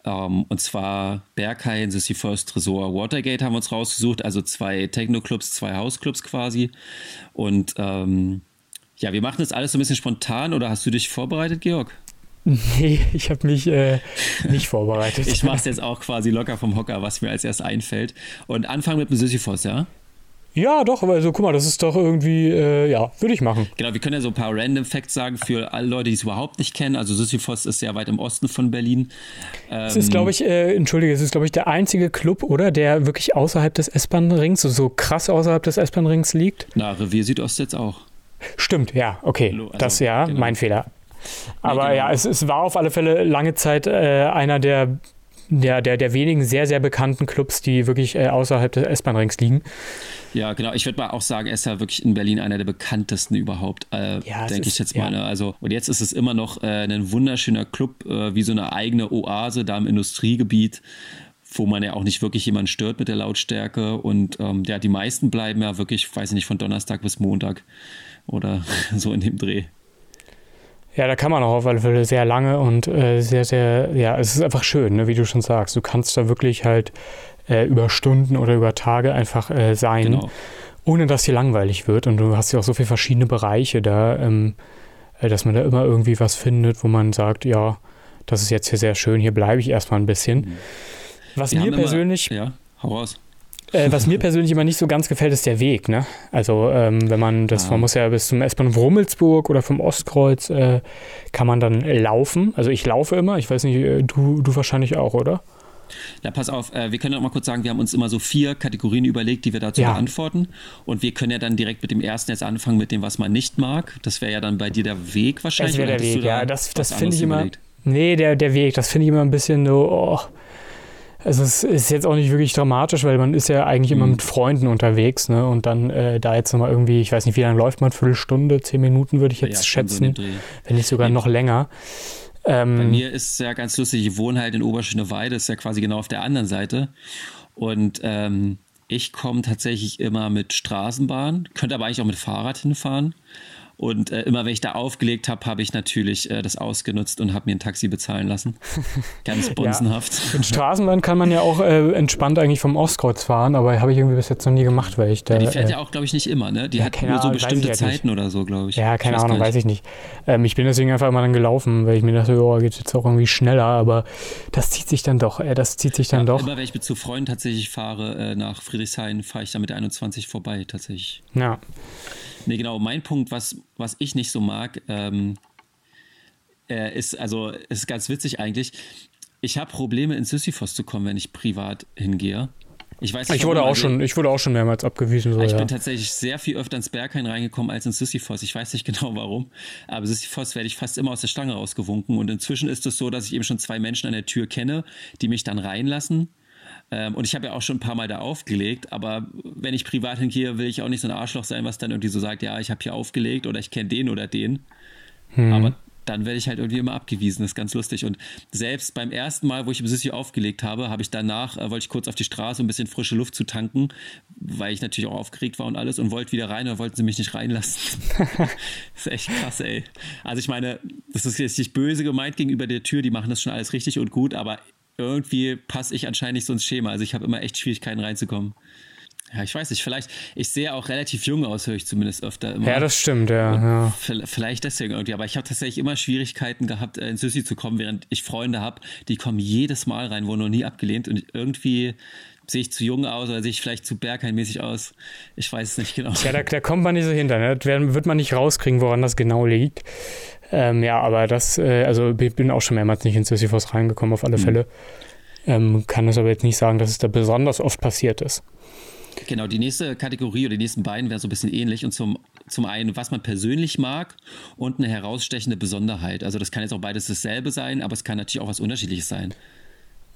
Um, ähm, und zwar Berghain, Sissy First, Tresor, Watergate haben wir uns rausgesucht, also zwei Techno-Clubs, zwei House-Clubs quasi. Und ähm, ja, wir machen das alles so ein bisschen spontan oder hast du dich vorbereitet, Georg? Nee, ich habe mich äh, nicht vorbereitet. ich mache es jetzt auch quasi locker vom Hocker, was mir als erst einfällt. Und anfangen mit dem Sisyphos, ja? Ja, doch, aber also guck mal, das ist doch irgendwie, äh, ja, würde ich machen. Genau, wir können ja so ein paar Random Facts sagen für alle Leute, die es überhaupt nicht kennen. Also Sisyphos ist sehr weit im Osten von Berlin. Ähm, es ist, glaube ich, äh, entschuldige, es ist, glaube ich, der einzige Club, oder, der wirklich außerhalb des S-Bahn-Rings, so, so krass außerhalb des S-Bahn-Rings liegt. Na, Revier Südost jetzt auch. Stimmt, ja, okay. Also, das ja, genau. mein Fehler. Aber nee, genau. ja, es, es, war auf alle Fälle lange Zeit äh, einer der, der, der, der wenigen sehr, sehr bekannten Clubs, die wirklich äh, außerhalb des S-Bahn-Rings liegen. Ja, genau. Ich würde mal auch sagen, er ist ja wirklich in Berlin einer der bekanntesten überhaupt, äh, ja, denke ich jetzt mal. Ja. Ne? Also, und jetzt ist es immer noch äh, ein wunderschöner Club, äh, wie so eine eigene Oase da im Industriegebiet wo man ja auch nicht wirklich jemanden stört mit der Lautstärke. Und ähm, ja, die meisten bleiben ja wirklich, weiß ich nicht, von Donnerstag bis Montag oder so in dem Dreh. Ja, da kann man auch auf alle Fälle sehr lange und äh, sehr, sehr, ja, es ist einfach schön, ne, wie du schon sagst. Du kannst da wirklich halt äh, über Stunden oder über Tage einfach äh, sein, genau. ohne dass dir langweilig wird. Und du hast ja auch so viele verschiedene Bereiche da, ähm, äh, dass man da immer irgendwie was findet, wo man sagt, ja, das ist jetzt hier sehr schön, hier bleibe ich erstmal ein bisschen. Mhm. Was Wir mir persönlich. Immer, ja, hau raus. Äh, was mir persönlich immer nicht so ganz gefällt, ist der Weg. Ne? Also ähm, wenn man das, ah. man muss ja bis zum S-Bahn Rummelsburg oder vom Ostkreuz äh, kann man dann laufen. Also ich laufe immer. Ich weiß nicht, äh, du, du wahrscheinlich auch, oder? Na, pass auf, äh, wir können ja mal kurz sagen, wir haben uns immer so vier Kategorien überlegt, die wir dazu ja. beantworten. Und wir können ja dann direkt mit dem ersten jetzt anfangen, mit dem, was man nicht mag. Das wäre ja dann bei dir der Weg wahrscheinlich. Das wäre der Weg, ja. Das, das finde ich immer. Überlegt? Nee, der, der Weg, das finde ich immer ein bisschen so, oh, also es ist jetzt auch nicht wirklich dramatisch, weil man ist ja eigentlich immer mhm. mit Freunden unterwegs, ne? Und dann äh, da jetzt nochmal irgendwie, ich weiß nicht, wie lange läuft man, Viertelstunde, zehn Minuten würde ich jetzt ja, schätzen, so wenn nicht sogar noch länger. Ähm, Bei mir ist es ja ganz lustig, ich wohne halt in Oberschöneweide, ist ja quasi genau auf der anderen Seite. Und ähm, ich komme tatsächlich immer mit Straßenbahn, könnte aber eigentlich auch mit Fahrrad hinfahren. Und äh, immer wenn ich da aufgelegt habe, habe ich natürlich äh, das ausgenutzt und habe mir ein Taxi bezahlen lassen. Ganz bonzenhaft. ja. Mit Straßenbahn kann man ja auch äh, entspannt eigentlich vom Ostkreuz fahren, aber habe ich irgendwie bis jetzt noch nie gemacht, weil ich da. Ja, die fährt ja auch, glaube ich, nicht immer, ne? Die ja, hat nur so bestimmte Zeiten oder so, glaube ich. Ja, keine ich Ahnung, weiß ich nicht. Ähm, ich bin deswegen einfach immer dann gelaufen, weil ich mir dachte, oh, geht jetzt auch irgendwie schneller, aber das zieht sich dann doch, äh, das zieht sich dann doch. Immer wenn ich mit zu Freunden tatsächlich fahre äh, nach Friedrichshain, fahre ich da mit der 21 vorbei, tatsächlich. Ja. Nee, genau. Mein Punkt, was, was ich nicht so mag, ähm, äh, ist, also, ist ganz witzig eigentlich. Ich habe Probleme, in Sisyphos zu kommen, wenn ich privat hingehe. Ich, weiß ich, wurde auch schon, ich wurde auch schon mehrmals abgewiesen. So, ich ja. bin tatsächlich sehr viel öfter ins Berghain reingekommen als in Sisyphos. Ich weiß nicht genau warum, aber Sisyphos werde ich fast immer aus der Stange rausgewunken. Und inzwischen ist es so, dass ich eben schon zwei Menschen an der Tür kenne, die mich dann reinlassen. Ähm, und ich habe ja auch schon ein paar Mal da aufgelegt, aber wenn ich privat hingehe, will ich auch nicht so ein Arschloch sein, was dann irgendwie so sagt, ja, ich habe hier aufgelegt oder ich kenne den oder den. Hm. Aber dann werde ich halt irgendwie immer abgewiesen. Das ist ganz lustig. Und selbst beim ersten Mal, wo ich im Sissi aufgelegt habe, habe ich danach, äh, wollte ich kurz auf die Straße, um ein bisschen frische Luft zu tanken, weil ich natürlich auch aufgeregt war und alles und wollte wieder rein, oder wollten sie mich nicht reinlassen. das ist echt krass, ey. Also ich meine, das ist jetzt nicht böse gemeint gegenüber der Tür, die machen das schon alles richtig und gut, aber irgendwie passe ich anscheinend nicht so ins Schema. Also ich habe immer echt Schwierigkeiten reinzukommen. Ja, ich weiß nicht, vielleicht, ich sehe auch relativ jung aus, höre ich zumindest öfter immer. Ja, das stimmt, ja. ja. Vielleicht deswegen irgendwie, aber ich habe tatsächlich immer Schwierigkeiten gehabt, äh, ins Süssi zu kommen, während ich Freunde habe, die kommen jedes Mal rein, wurden noch nie abgelehnt und irgendwie sehe ich zu jung aus oder sehe ich vielleicht zu bergheinmäßig aus. Ich weiß es nicht genau. Ja, da, da kommt man nicht so hinter, ne? Das wird man nicht rauskriegen, woran das genau liegt. Ähm, ja, aber das, äh, also ich bin auch schon mehrmals nicht ins Sisyphos reingekommen, auf alle mhm. Fälle. Ähm, kann es aber jetzt nicht sagen, dass es da besonders oft passiert ist. Genau, die nächste Kategorie oder die nächsten beiden wären so ein bisschen ähnlich. Und zum, zum einen, was man persönlich mag und eine herausstechende Besonderheit. Also das kann jetzt auch beides dasselbe sein, aber es kann natürlich auch was Unterschiedliches sein.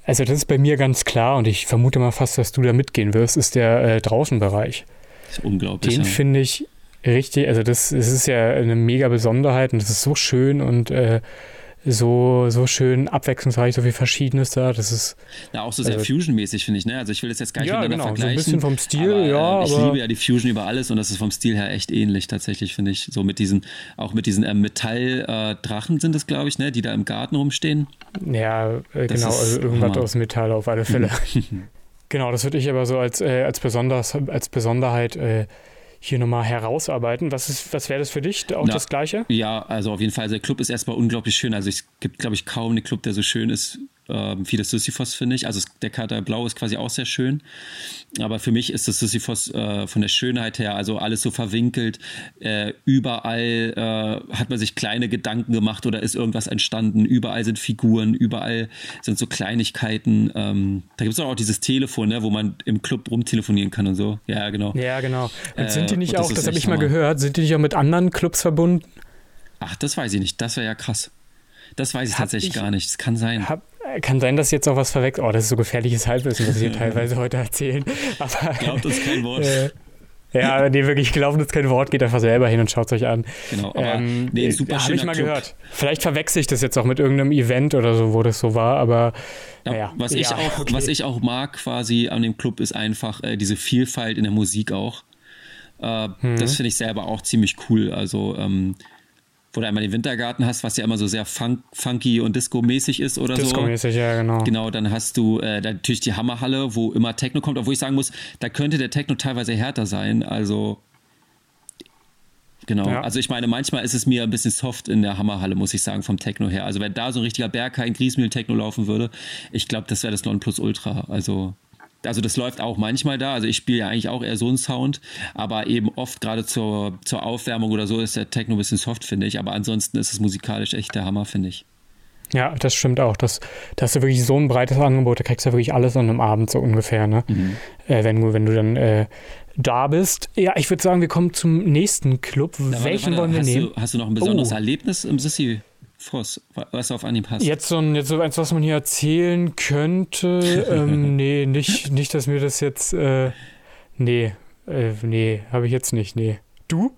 Also das ist bei mir ganz klar und ich vermute mal fast, dass du da mitgehen wirst, ist der äh, Draußenbereich. Das ist unglaublich. Den ja. finde ich richtig, also das, das ist ja eine mega Besonderheit und das ist so schön und äh, so, so schön abwechslungsreich, so viel Verschiedenes da. Das ist. Ja, auch so sehr also, Fusion-mäßig, finde ich, ne? Also ich will das jetzt gar nicht ja, miteinander genau, vergleichen. So ein bisschen vom Stil, aber, ja. Äh, ich liebe ja die Fusion über alles und das ist vom Stil her echt ähnlich, tatsächlich, finde ich. So mit diesen, auch mit diesen äh, Metalldrachen äh, sind es, glaube ich, ne? Die da im Garten rumstehen. Ja, äh, genau, also irgendwas Hammer. aus Metall auf alle Fälle. genau, das würde ich aber so als, äh, als, besonders, als Besonderheit äh, hier nochmal herausarbeiten. Was, was wäre das für dich? Auch Na, das Gleiche? Ja, also auf jeden Fall. Der Club ist erstmal unglaublich schön. Also es gibt, glaube ich, kaum einen Club, der so schön ist ähm, das Sisyphos, finde ich. Also der Kater Blau ist quasi auch sehr schön. Aber für mich ist das Sisyphos äh, von der Schönheit her, also alles so verwinkelt. Äh, überall äh, hat man sich kleine Gedanken gemacht oder ist irgendwas entstanden. Überall sind Figuren, überall sind so Kleinigkeiten. Ähm, da gibt es auch dieses Telefon, ne, wo man im Club rumtelefonieren kann und so. Ja, genau. Ja, genau. Und sind die äh, nicht auch, das, das habe ich mal gehört, sind die nicht auch mit anderen Clubs verbunden? Ach, das weiß ich nicht. Das wäre ja krass. Das weiß ich hab tatsächlich ich, gar nicht. Das kann sein. Hab, kann sein, dass jetzt auch was verwechselt. Oh, das ist so gefährliches Halbwissen, was wir teilweise heute erzählen. Aber, Glaubt uns kein Wort. Äh, ja, nee, wirklich, glaubt uns kein Wort, geht einfach selber hin und schaut es euch an. Genau, aber ähm, nee, super Habe ich mal Club. gehört. Vielleicht verwechsel ich das jetzt auch mit irgendeinem Event oder so, wo das so war, aber ja, naja. Was, ich auch, okay. was ich auch mag quasi an dem Club ist einfach äh, diese Vielfalt in der Musik auch. Äh, mhm. Das finde ich selber auch ziemlich cool. Also ähm, wo du einmal den Wintergarten hast, was ja immer so sehr funk, funky und disco-mäßig ist oder Disco so. Disco-mäßig, ja, genau. Genau, dann hast du äh, natürlich die Hammerhalle, wo immer Techno kommt, obwohl ich sagen muss, da könnte der Techno teilweise härter sein. Also, genau. Ja. Also, ich meine, manchmal ist es mir ein bisschen soft in der Hammerhalle, muss ich sagen, vom Techno her. Also, wenn da so ein richtiger Berghain Griesmühlen-Techno laufen würde, ich glaube, das wäre das Nonplusultra. Also, also das läuft auch manchmal da. Also ich spiele ja eigentlich auch eher so einen Sound, aber eben oft gerade zur, zur Aufwärmung oder so ist der Techno ein bisschen soft, finde ich. Aber ansonsten ist es musikalisch echt der Hammer, finde ich. Ja, das stimmt auch. Das, da hast du wirklich so ein breites Angebot, da kriegst du wirklich alles an einem Abend so ungefähr, ne? Mhm. Äh, wenn, du, wenn du dann äh, da bist. Ja, ich würde sagen, wir kommen zum nächsten Club. Na, Welchen warte, warte, wollen wir hast nehmen? Du, hast du noch ein besonderes oh. Erlebnis im Sissi? Voss, was auf Anhieb passt. Jetzt so, ein, jetzt so eins, was man hier erzählen könnte. ähm, nee, nicht, nicht, dass mir das jetzt. Äh, nee, äh, nee, habe ich jetzt nicht. Nee. Du?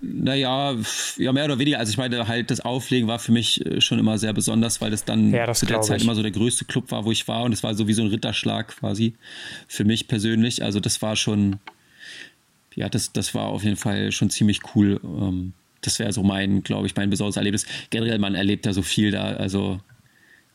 Naja, ja, mehr oder weniger. Also ich meine, halt das Auflegen war für mich äh, schon immer sehr besonders, weil das dann ja, das zu der Zeit ich. immer so der größte Club war, wo ich war. Und es war so wie so ein Ritterschlag quasi für mich persönlich. Also das war schon, ja, das, das war auf jeden Fall schon ziemlich cool. Ähm, das wäre so mein, glaube ich, mein besonderes Erlebnis. Generell, man erlebt da so viel da, also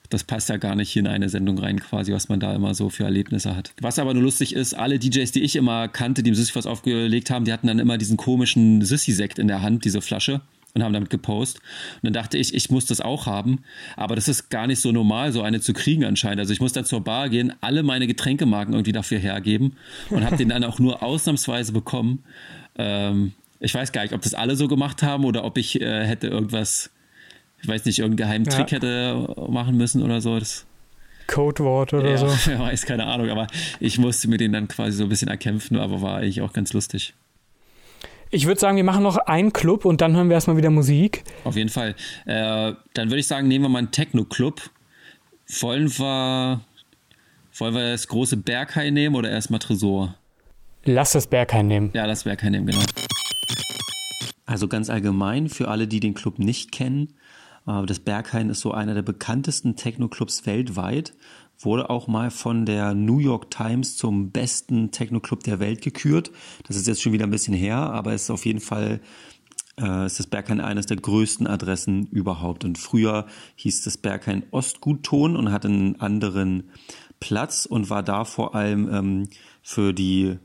das passt ja gar nicht hier in eine Sendung rein, quasi, was man da immer so für Erlebnisse hat. Was aber nur lustig ist, alle DJs, die ich immer kannte, die im Sisyphos aufgelegt haben, die hatten dann immer diesen komischen Sissy-Sekt in der Hand, diese Flasche und haben damit gepostet. Und dann dachte ich, ich muss das auch haben. Aber das ist gar nicht so normal, so eine zu kriegen anscheinend. Also ich muss dann zur Bar gehen, alle meine Getränkemarken irgendwie dafür hergeben und habe den dann auch nur ausnahmsweise bekommen. Ähm, ich weiß gar nicht, ob das alle so gemacht haben oder ob ich äh, hätte irgendwas, ich weiß nicht, irgendeinen geheimen ja. Trick hätte machen müssen oder so. Das, Codewort oder ja, so. Ich weiß, keine Ahnung, aber ich musste mir den dann quasi so ein bisschen erkämpfen, aber war eigentlich auch ganz lustig. Ich würde sagen, wir machen noch einen Club und dann hören wir erstmal wieder Musik. Auf jeden Fall. Äh, dann würde ich sagen, nehmen wir mal einen Techno-Club. Wollen wir, wollen wir das große Berghain nehmen oder erstmal Tresor? Lass das Berghain nehmen. Ja, das Berghain nehmen, genau. Also ganz allgemein für alle, die den Club nicht kennen, äh, das Berghain ist so einer der bekanntesten Techno-Clubs weltweit wurde auch mal von der New York Times zum besten Techno-Club der Welt gekürt. Das ist jetzt schon wieder ein bisschen her, aber es ist auf jeden Fall äh, ist das Berghain eines der größten Adressen überhaupt. Und früher hieß das Berghain Ostgutton und hatte einen anderen Platz und war da vor allem ähm, für die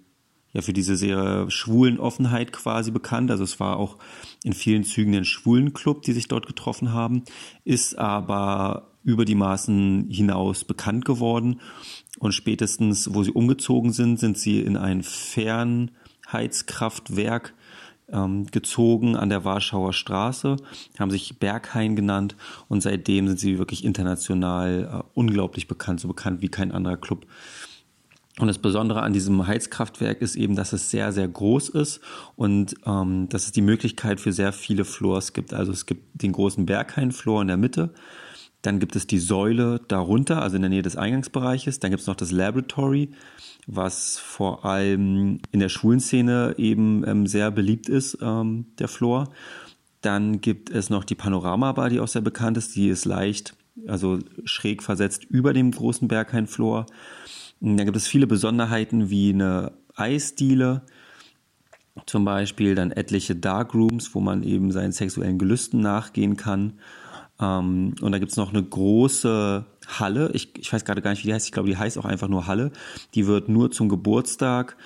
ja für diese sehr schwulen Offenheit quasi bekannt. Also es war auch in vielen Zügen ein schwulen Club, die sich dort getroffen haben, ist aber über die Maßen hinaus bekannt geworden. Und spätestens, wo sie umgezogen sind, sind sie in ein Fernheizkraftwerk ähm, gezogen an der Warschauer Straße, haben sich Berghain genannt und seitdem sind sie wirklich international äh, unglaublich bekannt, so bekannt wie kein anderer Club. Und das Besondere an diesem Heizkraftwerk ist eben, dass es sehr, sehr groß ist und ähm, dass es die Möglichkeit für sehr viele Floors gibt. Also es gibt den großen Berghain-Floor in der Mitte, dann gibt es die Säule darunter, also in der Nähe des Eingangsbereiches. Dann gibt es noch das Laboratory, was vor allem in der schwulen Szene eben ähm, sehr beliebt ist, ähm, der Floor. Dann gibt es noch die Panorama-Bar, die auch sehr bekannt ist. Die ist leicht, also schräg versetzt über dem großen Berghain-Floor. Dann gibt es viele Besonderheiten wie eine Eisdiele, zum Beispiel dann etliche Darkrooms, wo man eben seinen sexuellen Gelüsten nachgehen kann. Ähm, und da gibt's noch eine große Halle. Ich, ich weiß gerade gar nicht, wie die heißt. Ich glaube, die heißt auch einfach nur Halle. Die wird nur zum Geburtstag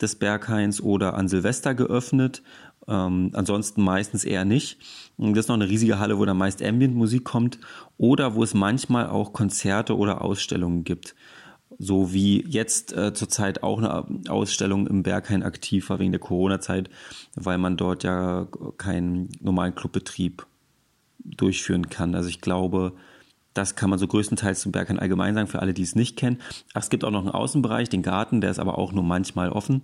des Berghains oder an Silvester geöffnet. Ähm, ansonsten meistens eher nicht. Und das ist noch eine riesige Halle, wo dann meist Ambient-Musik kommt oder wo es manchmal auch Konzerte oder Ausstellungen gibt. So wie jetzt äh, zurzeit auch eine Ausstellung im Berghain aktiv war wegen der Corona-Zeit, weil man dort ja keinen normalen Clubbetrieb durchführen kann. Also ich glaube, das kann man so größtenteils zum Berghain allgemein sagen, für alle, die es nicht kennen. Ach, es gibt auch noch einen Außenbereich, den Garten, der ist aber auch nur manchmal offen.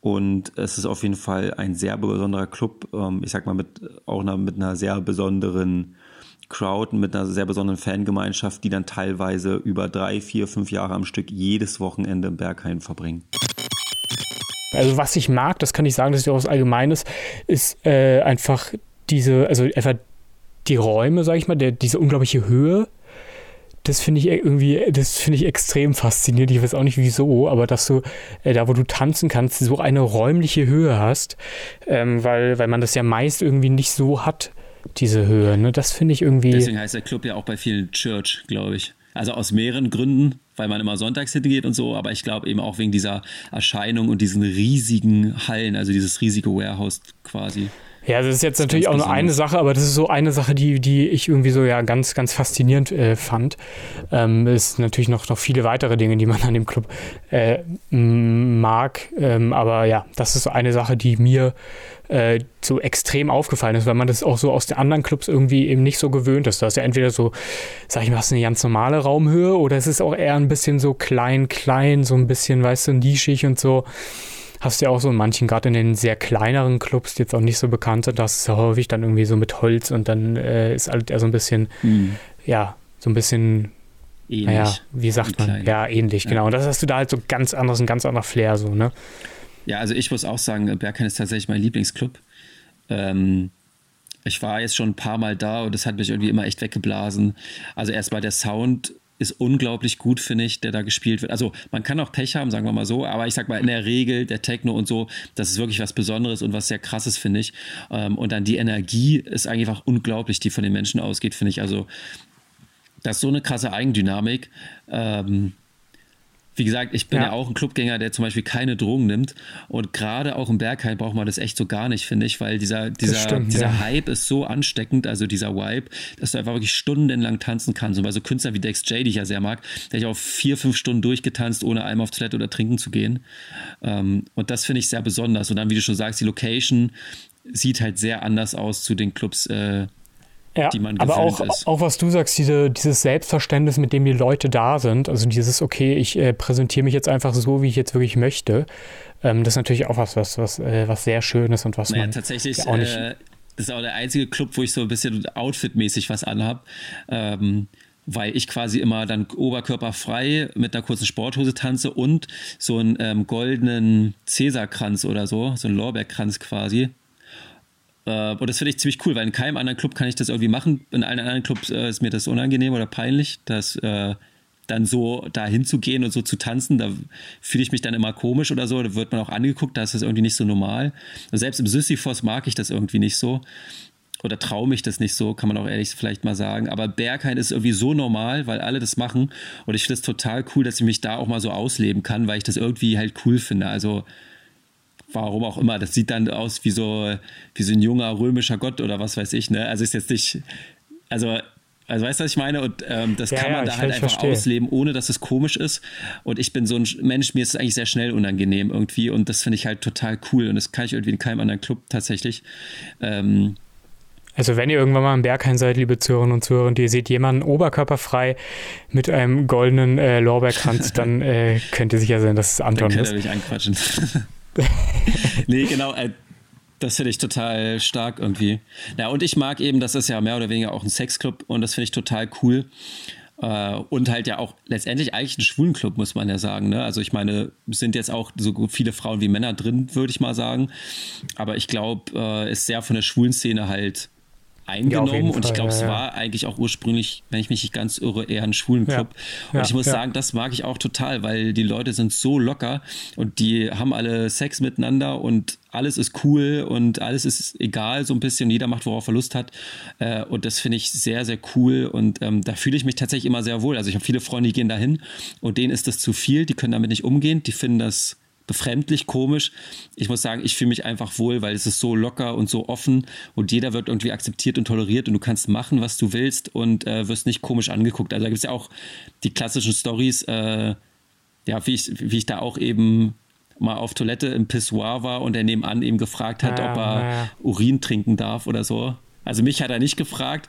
Und es ist auf jeden Fall ein sehr besonderer Club, ähm, ich sag mal, mit, auch einer, mit einer sehr besonderen Crowd, mit einer sehr besonderen Fangemeinschaft, die dann teilweise über drei, vier, fünf Jahre am Stück jedes Wochenende im Berghain verbringen. Also was ich mag, das kann ich sagen, das ist auch was Allgemeines, ist äh, einfach diese, also einfach die Räume, sag ich mal, der, diese unglaubliche Höhe, das finde ich irgendwie, das finde ich extrem faszinierend. Ich weiß auch nicht wieso, aber dass du äh, da, wo du tanzen kannst, so eine räumliche Höhe hast, ähm, weil, weil man das ja meist irgendwie nicht so hat, diese Höhe. Ne? Das finde ich irgendwie. Deswegen heißt der Club ja auch bei vielen Church, glaube ich. Also aus mehreren Gründen, weil man immer sonntags hingeht und so, aber ich glaube eben auch wegen dieser Erscheinung und diesen riesigen Hallen, also dieses riesige Warehouse quasi. Ja, das ist jetzt das natürlich auch nur eine Sache, aber das ist so eine Sache, die, die ich irgendwie so ja ganz, ganz faszinierend äh, fand. Ähm, es sind natürlich noch, noch viele weitere Dinge, die man an dem Club äh, mag. Ähm, aber ja, das ist so eine Sache, die mir äh, so extrem aufgefallen ist, weil man das auch so aus den anderen Clubs irgendwie eben nicht so gewöhnt ist. Da ist ja entweder so, sag ich mal, hast eine ganz normale Raumhöhe oder es ist auch eher ein bisschen so klein, klein, so ein bisschen, weißt du, nischig und so hast du ja auch so in manchen, gerade in den sehr kleineren Clubs, die jetzt auch nicht so bekannt sind, das ist ja häufig dann irgendwie so mit Holz und dann äh, ist halt eher so ein bisschen, mhm. ja, so ein bisschen ähnlich. Naja, wie sagt man? Ja, ähnlich, ja. genau. Und das hast du da halt so ganz anderes, ein ganz anderer Flair, so, ne? Ja, also ich muss auch sagen, Berghain ist tatsächlich mein Lieblingsclub. Ähm, ich war jetzt schon ein paar Mal da und das hat mich irgendwie immer echt weggeblasen. Also erstmal der Sound ist unglaublich gut, finde ich, der da gespielt wird. Also man kann auch Pech haben, sagen wir mal so, aber ich sag mal, in der Regel, der Techno und so, das ist wirklich was Besonderes und was sehr krasses, finde ich. Ähm, und dann die Energie ist einfach unglaublich, die von den Menschen ausgeht, finde ich. Also das ist so eine krasse Eigendynamik. Ähm, wie gesagt, ich bin ja. ja. auch ein Clubgänger, der zum Beispiel keine Drogen nimmt. Und gerade auch im Bergheim braucht man das echt so gar nicht, finde ich, weil dieser, dieser, stimmt, dieser ja. Hype ist so ansteckend, also dieser Vibe, dass du einfach wirklich stundenlang tanzen kannst. Und bei so Künstlern wie Dex J, die ich ja sehr mag, der ich auch vier, fünf Stunden durchgetanzt, ohne einmal auf Toilette oder trinken zu gehen. Ähm, und das finde ich sehr besonders. Und dann, wie du schon sagst, die Location sieht halt sehr anders aus zu den Clubs, äh, ja, die man aber auch, ist. auch was du sagst, diese, dieses Selbstverständnis, mit dem die Leute da sind, also dieses, okay, ich äh, präsentiere mich jetzt einfach so, wie ich jetzt wirklich möchte, ähm, das ist natürlich auch was, was, was, äh, was sehr Schönes und was naja, man tatsächlich auch nicht... Äh, das ist auch der einzige Club, wo ich so ein bisschen outfitmäßig was anhab. Ähm, weil ich quasi immer dann oberkörperfrei mit einer kurzen Sporthose tanze und so einen ähm, goldenen Cäsarkranz oder so, so einen Lorbeerkranz quasi äh, und das finde ich ziemlich cool, weil in keinem anderen Club kann ich das irgendwie machen. In allen anderen Clubs äh, ist mir das unangenehm oder peinlich, dass äh, dann so da hinzugehen und so zu tanzen, da fühle ich mich dann immer komisch oder so. Da wird man auch angeguckt, da ist das irgendwie nicht so normal. Und selbst im Sisyphos mag ich das irgendwie nicht so. Oder traue mich das nicht so, kann man auch ehrlich vielleicht mal sagen. Aber Berghain ist irgendwie so normal, weil alle das machen. Und ich finde es total cool, dass ich mich da auch mal so ausleben kann, weil ich das irgendwie halt cool finde. Also warum auch immer. Das sieht dann aus wie so, wie so ein junger römischer Gott oder was weiß ich. Ne? Also ist jetzt nicht, also also weißt du, was ich meine? Und ähm, das ja, kann man ja, da halt einfach verstehe. ausleben, ohne dass es komisch ist. Und ich bin so ein Mensch, mir ist es eigentlich sehr schnell unangenehm irgendwie. Und das finde ich halt total cool. Und das kann ich irgendwie in keinem anderen Club tatsächlich. Ähm, also wenn ihr irgendwann mal im Berghain seid, liebe Zuhörerinnen und Zuhörer, und ihr seht jemanden oberkörperfrei mit einem goldenen äh, Lorbeerkranz, dann äh, könnt ihr sicher sein, dass es Anton dann ist. Könnt ihr mich anquatschen. nee, genau. Äh, das finde ich total stark irgendwie. Ja, und ich mag eben, das ist ja mehr oder weniger auch ein Sexclub und das finde ich total cool. Äh, und halt ja auch letztendlich eigentlich ein Schwulenclub, muss man ja sagen. Ne? Also ich meine, sind jetzt auch so viele Frauen wie Männer drin, würde ich mal sagen. Aber ich glaube, äh, ist sehr von der schwulen Szene halt eingenommen ja, und ich glaube, es war eigentlich auch ursprünglich, wenn ich mich nicht ganz irre, eher ein schwulen Club. Und ich muss sagen, das mag ich auch total, weil die Leute sind so locker und die haben alle Sex miteinander und alles ist cool und alles ist egal, so ein bisschen. Jeder macht, worauf er Lust hat. Äh, und das finde ich sehr, sehr cool. Und ähm, da fühle ich mich tatsächlich immer sehr wohl. Also ich habe viele Freunde, die gehen dahin und denen ist das zu viel. Die können damit nicht umgehen. Die finden das befremdlich, komisch. Ich muss sagen, ich fühle mich einfach wohl, weil es ist so locker und so offen und jeder wird irgendwie akzeptiert und toleriert und du kannst machen, was du willst und äh, wirst nicht komisch angeguckt. Also da gibt es ja auch die klassischen Stories, äh, ja, wie ich, wie ich da auch eben mal auf Toilette im Pissoir war und er nebenan eben gefragt hat, ja, ob er. Urin trinken darf oder so. Also mich hat er nicht gefragt.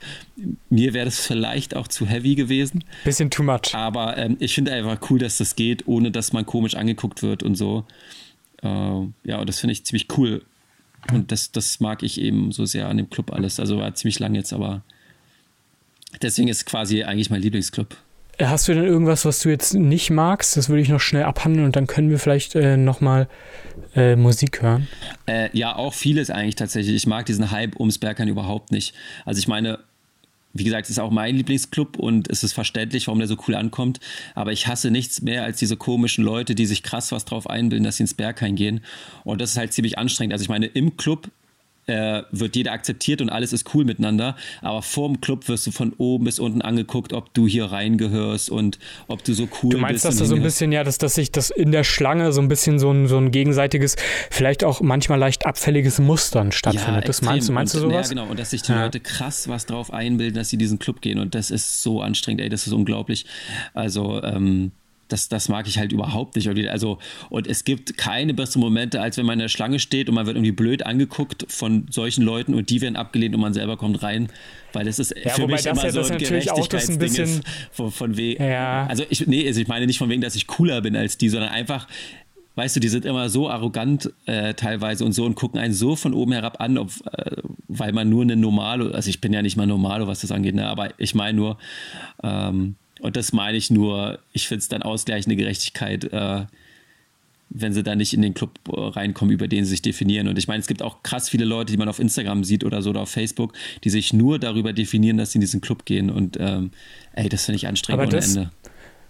Mir wäre das vielleicht auch zu heavy gewesen. Bisschen too much. Aber ähm, ich finde einfach cool, dass das geht, ohne dass man komisch angeguckt wird und so. Äh, ja, und das finde ich ziemlich cool. Und das, das mag ich eben so sehr an dem Club alles. Also war ziemlich lang jetzt, aber deswegen ist quasi eigentlich mein Lieblingsclub. Hast du denn irgendwas, was du jetzt nicht magst? Das würde ich noch schnell abhandeln und dann können wir vielleicht äh, nochmal äh, Musik hören. Äh, ja, auch vieles eigentlich tatsächlich. Ich mag diesen Hype ums Berghain überhaupt nicht. Also ich meine, wie gesagt, es ist auch mein Lieblingsclub und es ist verständlich, warum der so cool ankommt. Aber ich hasse nichts mehr als diese komischen Leute, die sich krass was drauf einbilden, dass sie ins Berghain gehen. Und das ist halt ziemlich anstrengend. Also ich meine, im Club äh, wird jeder akzeptiert und alles ist cool miteinander. Aber vorm Club wirst du von oben bis unten angeguckt, ob du hier reingehörst und ob du so cool bist. Du meinst, dass da so ein bisschen, ja, dass, dass sich das in der Schlange so ein bisschen so ein, so ein gegenseitiges, vielleicht auch manchmal leicht abfälliges Mustern stattfindet. Ja, das meinst du, meinst und, du sowas? Ja, genau. Und dass sich die ja. Leute krass was drauf einbilden, dass sie diesen Club gehen. Und das ist so anstrengend, ey, das ist unglaublich. Also, ähm, das, das mag ich halt überhaupt nicht. Also, und es gibt keine besseren Momente, als wenn man in der Schlange steht und man wird irgendwie blöd angeguckt von solchen Leuten und die werden abgelehnt und man selber kommt rein. Weil das ist ja, für mich immer ja so ein Gerechtigkeitsding ist von, von wegen. Ja. Also ich, nee, also ich meine nicht von wegen, dass ich cooler bin als die, sondern einfach, weißt du, die sind immer so arrogant äh, teilweise und so und gucken einen so von oben herab an, ob, äh, weil man nur eine Normalo, also ich bin ja nicht mal Normalo, was das angeht, ne, aber ich meine nur, ähm, und das meine ich nur, ich finde es dann ausgleichende Gerechtigkeit, äh, wenn sie da nicht in den Club äh, reinkommen, über den sie sich definieren. Und ich meine, es gibt auch krass viele Leute, die man auf Instagram sieht oder so oder auf Facebook, die sich nur darüber definieren, dass sie in diesen Club gehen. Und ähm, ey, das finde ich anstrengend Aber ohne das, Ende.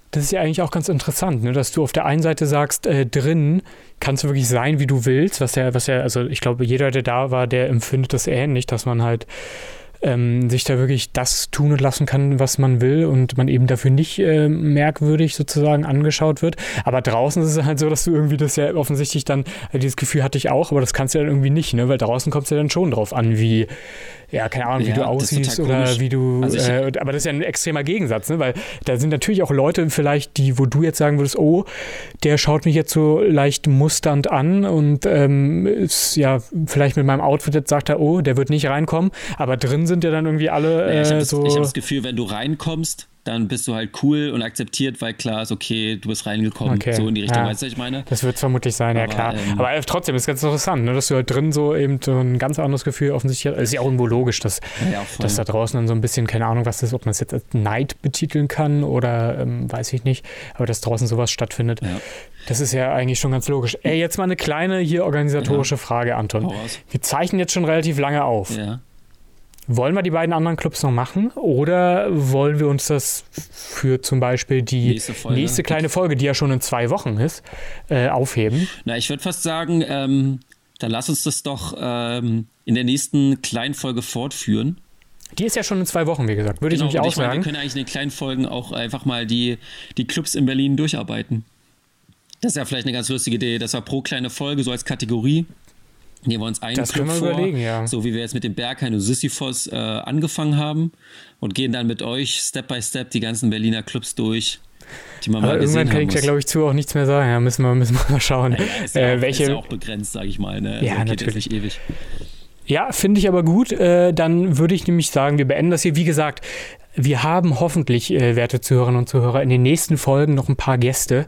Das ist ja eigentlich auch ganz interessant, ne? dass du auf der einen Seite sagst, äh, drin kannst du wirklich sein, wie du willst, was ja, was ja, also ich glaube, jeder, der da war, der empfindet das ähnlich, dass man halt ähm, sich da wirklich das tun und lassen kann, was man will und man eben dafür nicht äh, merkwürdig sozusagen angeschaut wird. Aber draußen ist es halt so, dass du irgendwie das ja offensichtlich dann, äh, dieses Gefühl hatte ich auch, aber das kannst du dann irgendwie nicht, ne? weil draußen kommt es ja dann schon drauf an, wie, ja, keine Ahnung, wie Ja, du aussiehst oder komisch. wie du, Also ich- äh, aber das ist ja ein extremer Gegensatz, ne? weil da sind natürlich auch Leute vielleicht, die, wo du jetzt sagen würdest, oh, der schaut mich jetzt so leicht musternd an und ähm, ist ja vielleicht mit meinem Outfit jetzt sagt er, oh, der wird nicht reinkommen, aber drin sind ja dann irgendwie alle Naja, ich äh, habe das, so. ich hab das Gefühl, wenn du reinkommst, dann bist du halt cool und akzeptiert, weil klar ist, okay, du bist reingekommen, Okay, so in die Richtung, ja. weißt du, was ich meine? Das wird es vermutlich sein, ja Aber, klar. ähm, Aber äh, trotzdem ist ganz interessant, ne, dass du halt drin so eben so ein ganz anderes Gefühl offensichtlich hast. Es ist ja auch irgendwo logisch, dass, Ja, dass da draußen dann so ein bisschen, keine Ahnung, was das ist, ob man es jetzt als Neid betiteln kann oder ähm, weiß ich nicht, aber dass draußen sowas stattfindet. Ja. Das ist ja eigentlich schon ganz logisch. Ey, jetzt mal eine kleine hier organisatorische Frage, Anton. Wir zeichnen jetzt schon relativ lange auf. Ja. Wollen wir die beiden anderen Clubs noch machen oder wollen wir uns das für zum Beispiel die Nächste Folge. nächste kleine Folge, die ja schon in zwei Wochen ist, äh, aufheben? Na, ich würde fast sagen, ähm, dann lass uns das doch ähm, in der nächsten kleinen Folge fortführen. Die ist ja schon in zwei Wochen, wie gesagt. Würde Genau, ich nämlich auch ich meine, wir sagen. können eigentlich in den kleinen Folgen auch einfach mal die, die Clubs in Berlin durcharbeiten. Das ist ja vielleicht eine ganz lustige Idee. Das war pro kleine Folge, so als Kategorie. Nehmen wir uns einen Das Club vor, ja. so wie wir jetzt mit dem Berghain und Sisyphos äh, angefangen haben und gehen dann mit euch Step by Step die ganzen Berliner Clubs durch, die man Aber mal irgendwann kann ich da, muss. glaube ich, zu auch nichts mehr sagen. Ja, müssen wir, müssen wir mal schauen. Ja, ist, ja äh, auch, welche, ist ja auch begrenzt, sage ich mal. Ne? Also Ja, geht natürlich. Nicht ewig. Ja, finde ich aber gut. Äh, dann würde ich nämlich sagen, wir beenden das hier. Wie gesagt, wir haben hoffentlich, äh, werte Zuhörerinnen und Zuhörer, in den nächsten Folgen noch ein paar Gäste,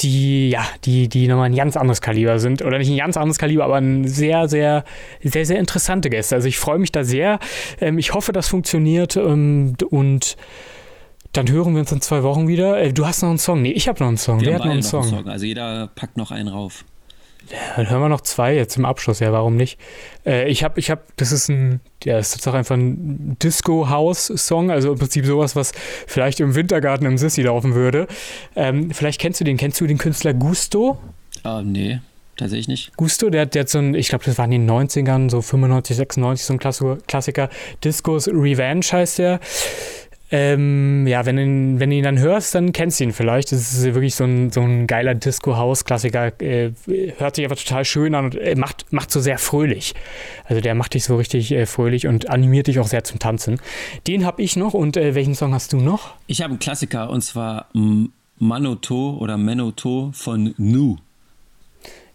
die, ja, die, die nochmal ein ganz anderes Kaliber sind. Oder nicht ein ganz anderes Kaliber, aber ein sehr, sehr, sehr, sehr interessante Gäste. Also ich freue mich da sehr. Ähm, ich hoffe, das funktioniert. Ähm, und dann hören wir uns in zwei Wochen wieder. Äh, du hast noch einen Song. Nee, ich habe noch einen Song. Wir Wer haben hat noch einen noch Song? einen Song. Also jeder packt noch einen rauf. Dann hören wir noch zwei jetzt im Abschluss, ja, warum nicht? Äh, ich habe, ich habe, das ist ein, ja, das ist doch einfach ein Disco-House-Song, also im Prinzip sowas, was vielleicht im Wintergarten im Sissi laufen würde. Ähm, vielleicht kennst du den, kennst du den Künstler Gusto? Ah, nee, tatsächlich nicht. Gusto, der, hat- der hat so ein, ich glaube, das war in den 90ern, so 95, 96, so ein Klassiker. Discos Revenge heißt der. Ähm, ja, wenn, ihn, wenn du ihn dann hörst, dann kennst du ihn vielleicht. Das ist wirklich so ein, so ein geiler Disco-House-Klassiker. Äh, hört sich einfach total schön an und äh, macht, macht so sehr fröhlich. Also der macht dich so richtig äh, fröhlich und animiert dich auch sehr zum Tanzen. Den habe ich noch und äh, welchen Song hast du noch? Ich habe einen Klassiker und zwar Manoto oder Menoto von Nu.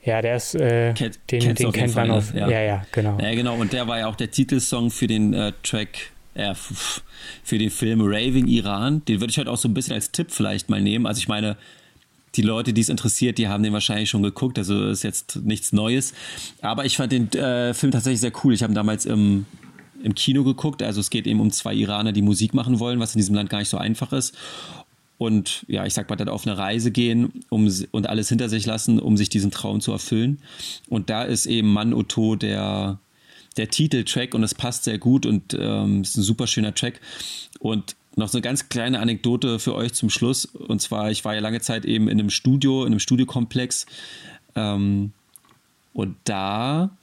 Ja, der ist, äh, Kennt- den, den kennt man auf. Ja. Ja. ja, genau. Ja, genau, und der war ja auch der Titelsong für den äh, Track, f- für den Film Raving Iran. Den würde ich heute auch so ein bisschen als Tipp vielleicht mal nehmen. Also ich meine, die Leute, die es interessiert, die haben den wahrscheinlich schon geguckt, also ist jetzt nichts Neues. Aber ich fand den äh, Film tatsächlich sehr cool. Ich habe damals im, im Kino geguckt. Also es geht eben um zwei Iraner, die Musik machen wollen, was in diesem Land gar nicht so einfach ist. Und ja, ich sag mal, dann auf eine Reise gehen um, und alles hinter sich lassen, um sich diesen Traum zu erfüllen. Und da ist eben Mann Otto der, der Titeltrack und es passt sehr gut und ähm, ist ein super schöner Track. Und noch so eine ganz kleine Anekdote für euch zum Schluss. Und zwar, ich war ja lange Zeit eben in einem Studio, in einem Studiokomplex. Ähm, und da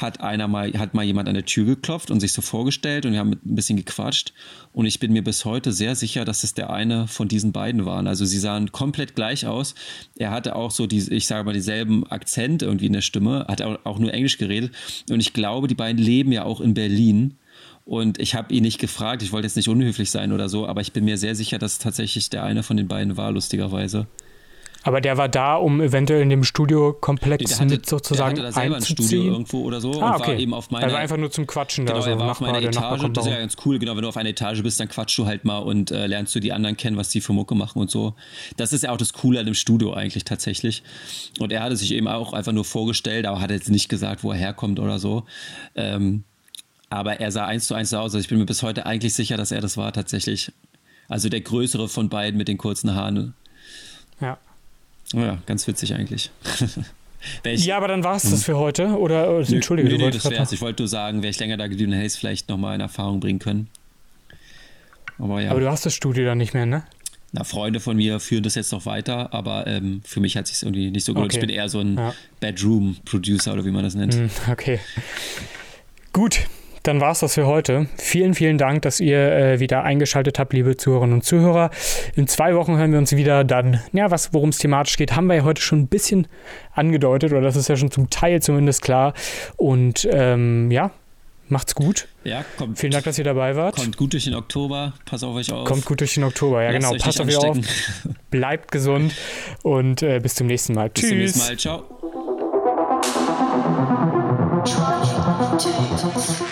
hat einer mal, hat mal jemand an der Tür geklopft und sich so vorgestellt und wir haben ein bisschen gequatscht. Und ich bin mir bis heute sehr sicher, dass es der eine von diesen beiden waren. Also sie sahen komplett gleich aus. Er hatte auch so die, ich sage mal, dieselben Akzent irgendwie in der Stimme, hat auch, nur Englisch geredet. Und ich glaube, die beiden leben ja auch in Berlin. Und ich habe ihn nicht gefragt, ich wollte jetzt nicht unhöflich sein oder so, aber ich bin mir sehr sicher, dass tatsächlich der eine von den beiden war, lustigerweise. Aber der war da, um eventuell in dem Studiokomplex mit sozusagen der hatte da selber ein Studio irgendwo oder so Ah, und okay. war eben auf meiner er war einfach nur zum Quatschen Genau, da. So er war auf meiner Etage. kommt Das ist ja ganz cool. Genau, wenn du auf einer Etage bist, dann quatschst du halt mal und äh, lernst du die anderen kennen, was die für Mucke machen und so. Das ist ja auch das Coole an dem Studio eigentlich tatsächlich. Und er hatte sich eben auch einfach nur vorgestellt, aber hat jetzt nicht gesagt, wo er herkommt oder so. Ähm, aber er sah eins zu eins so aus. Also ich bin mir bis heute eigentlich sicher, dass er das war tatsächlich. Also der größere von beiden mit den kurzen Haaren. Ja. Ja, ganz witzig eigentlich. ich, ja, aber dann war es das hm. für heute. Oder, oder entschuldige, nö, du das wär's. Ich wollte nur sagen, wäre ich länger da geblieben, hätte ich es vielleicht nochmal in Erfahrung bringen können. Aber, ja. aber du hast das Studio dann nicht mehr, ne? Na, Freunde von mir führen das jetzt noch weiter, aber ähm, für mich hat es sich irgendwie nicht so gelohnt. Okay. Ich bin eher so ein ja. Bedroom-Producer oder wie man das nennt. Hm, okay. Gut, dann war es das für heute. Vielen, vielen Dank, dass ihr äh, wieder eingeschaltet habt, liebe Zuhörerinnen und Zuhörer. In zwei Wochen hören wir uns wieder. Dann, ja, was, worum es thematisch geht, haben wir ja heute schon ein bisschen angedeutet, oder das ist ja schon zum Teil zumindest klar. Und ähm, ja, macht's gut. Ja, kommt. Vielen Dank, dass ihr dabei wart. Kommt gut durch den Oktober. Pass auf euch auf. Kommt gut durch den Oktober, ja, Lasst genau. Passt auf euch auf. Bleibt gesund und äh, bis zum nächsten Mal. Bis Tschüss. Bis zum nächsten Mal. Ciao.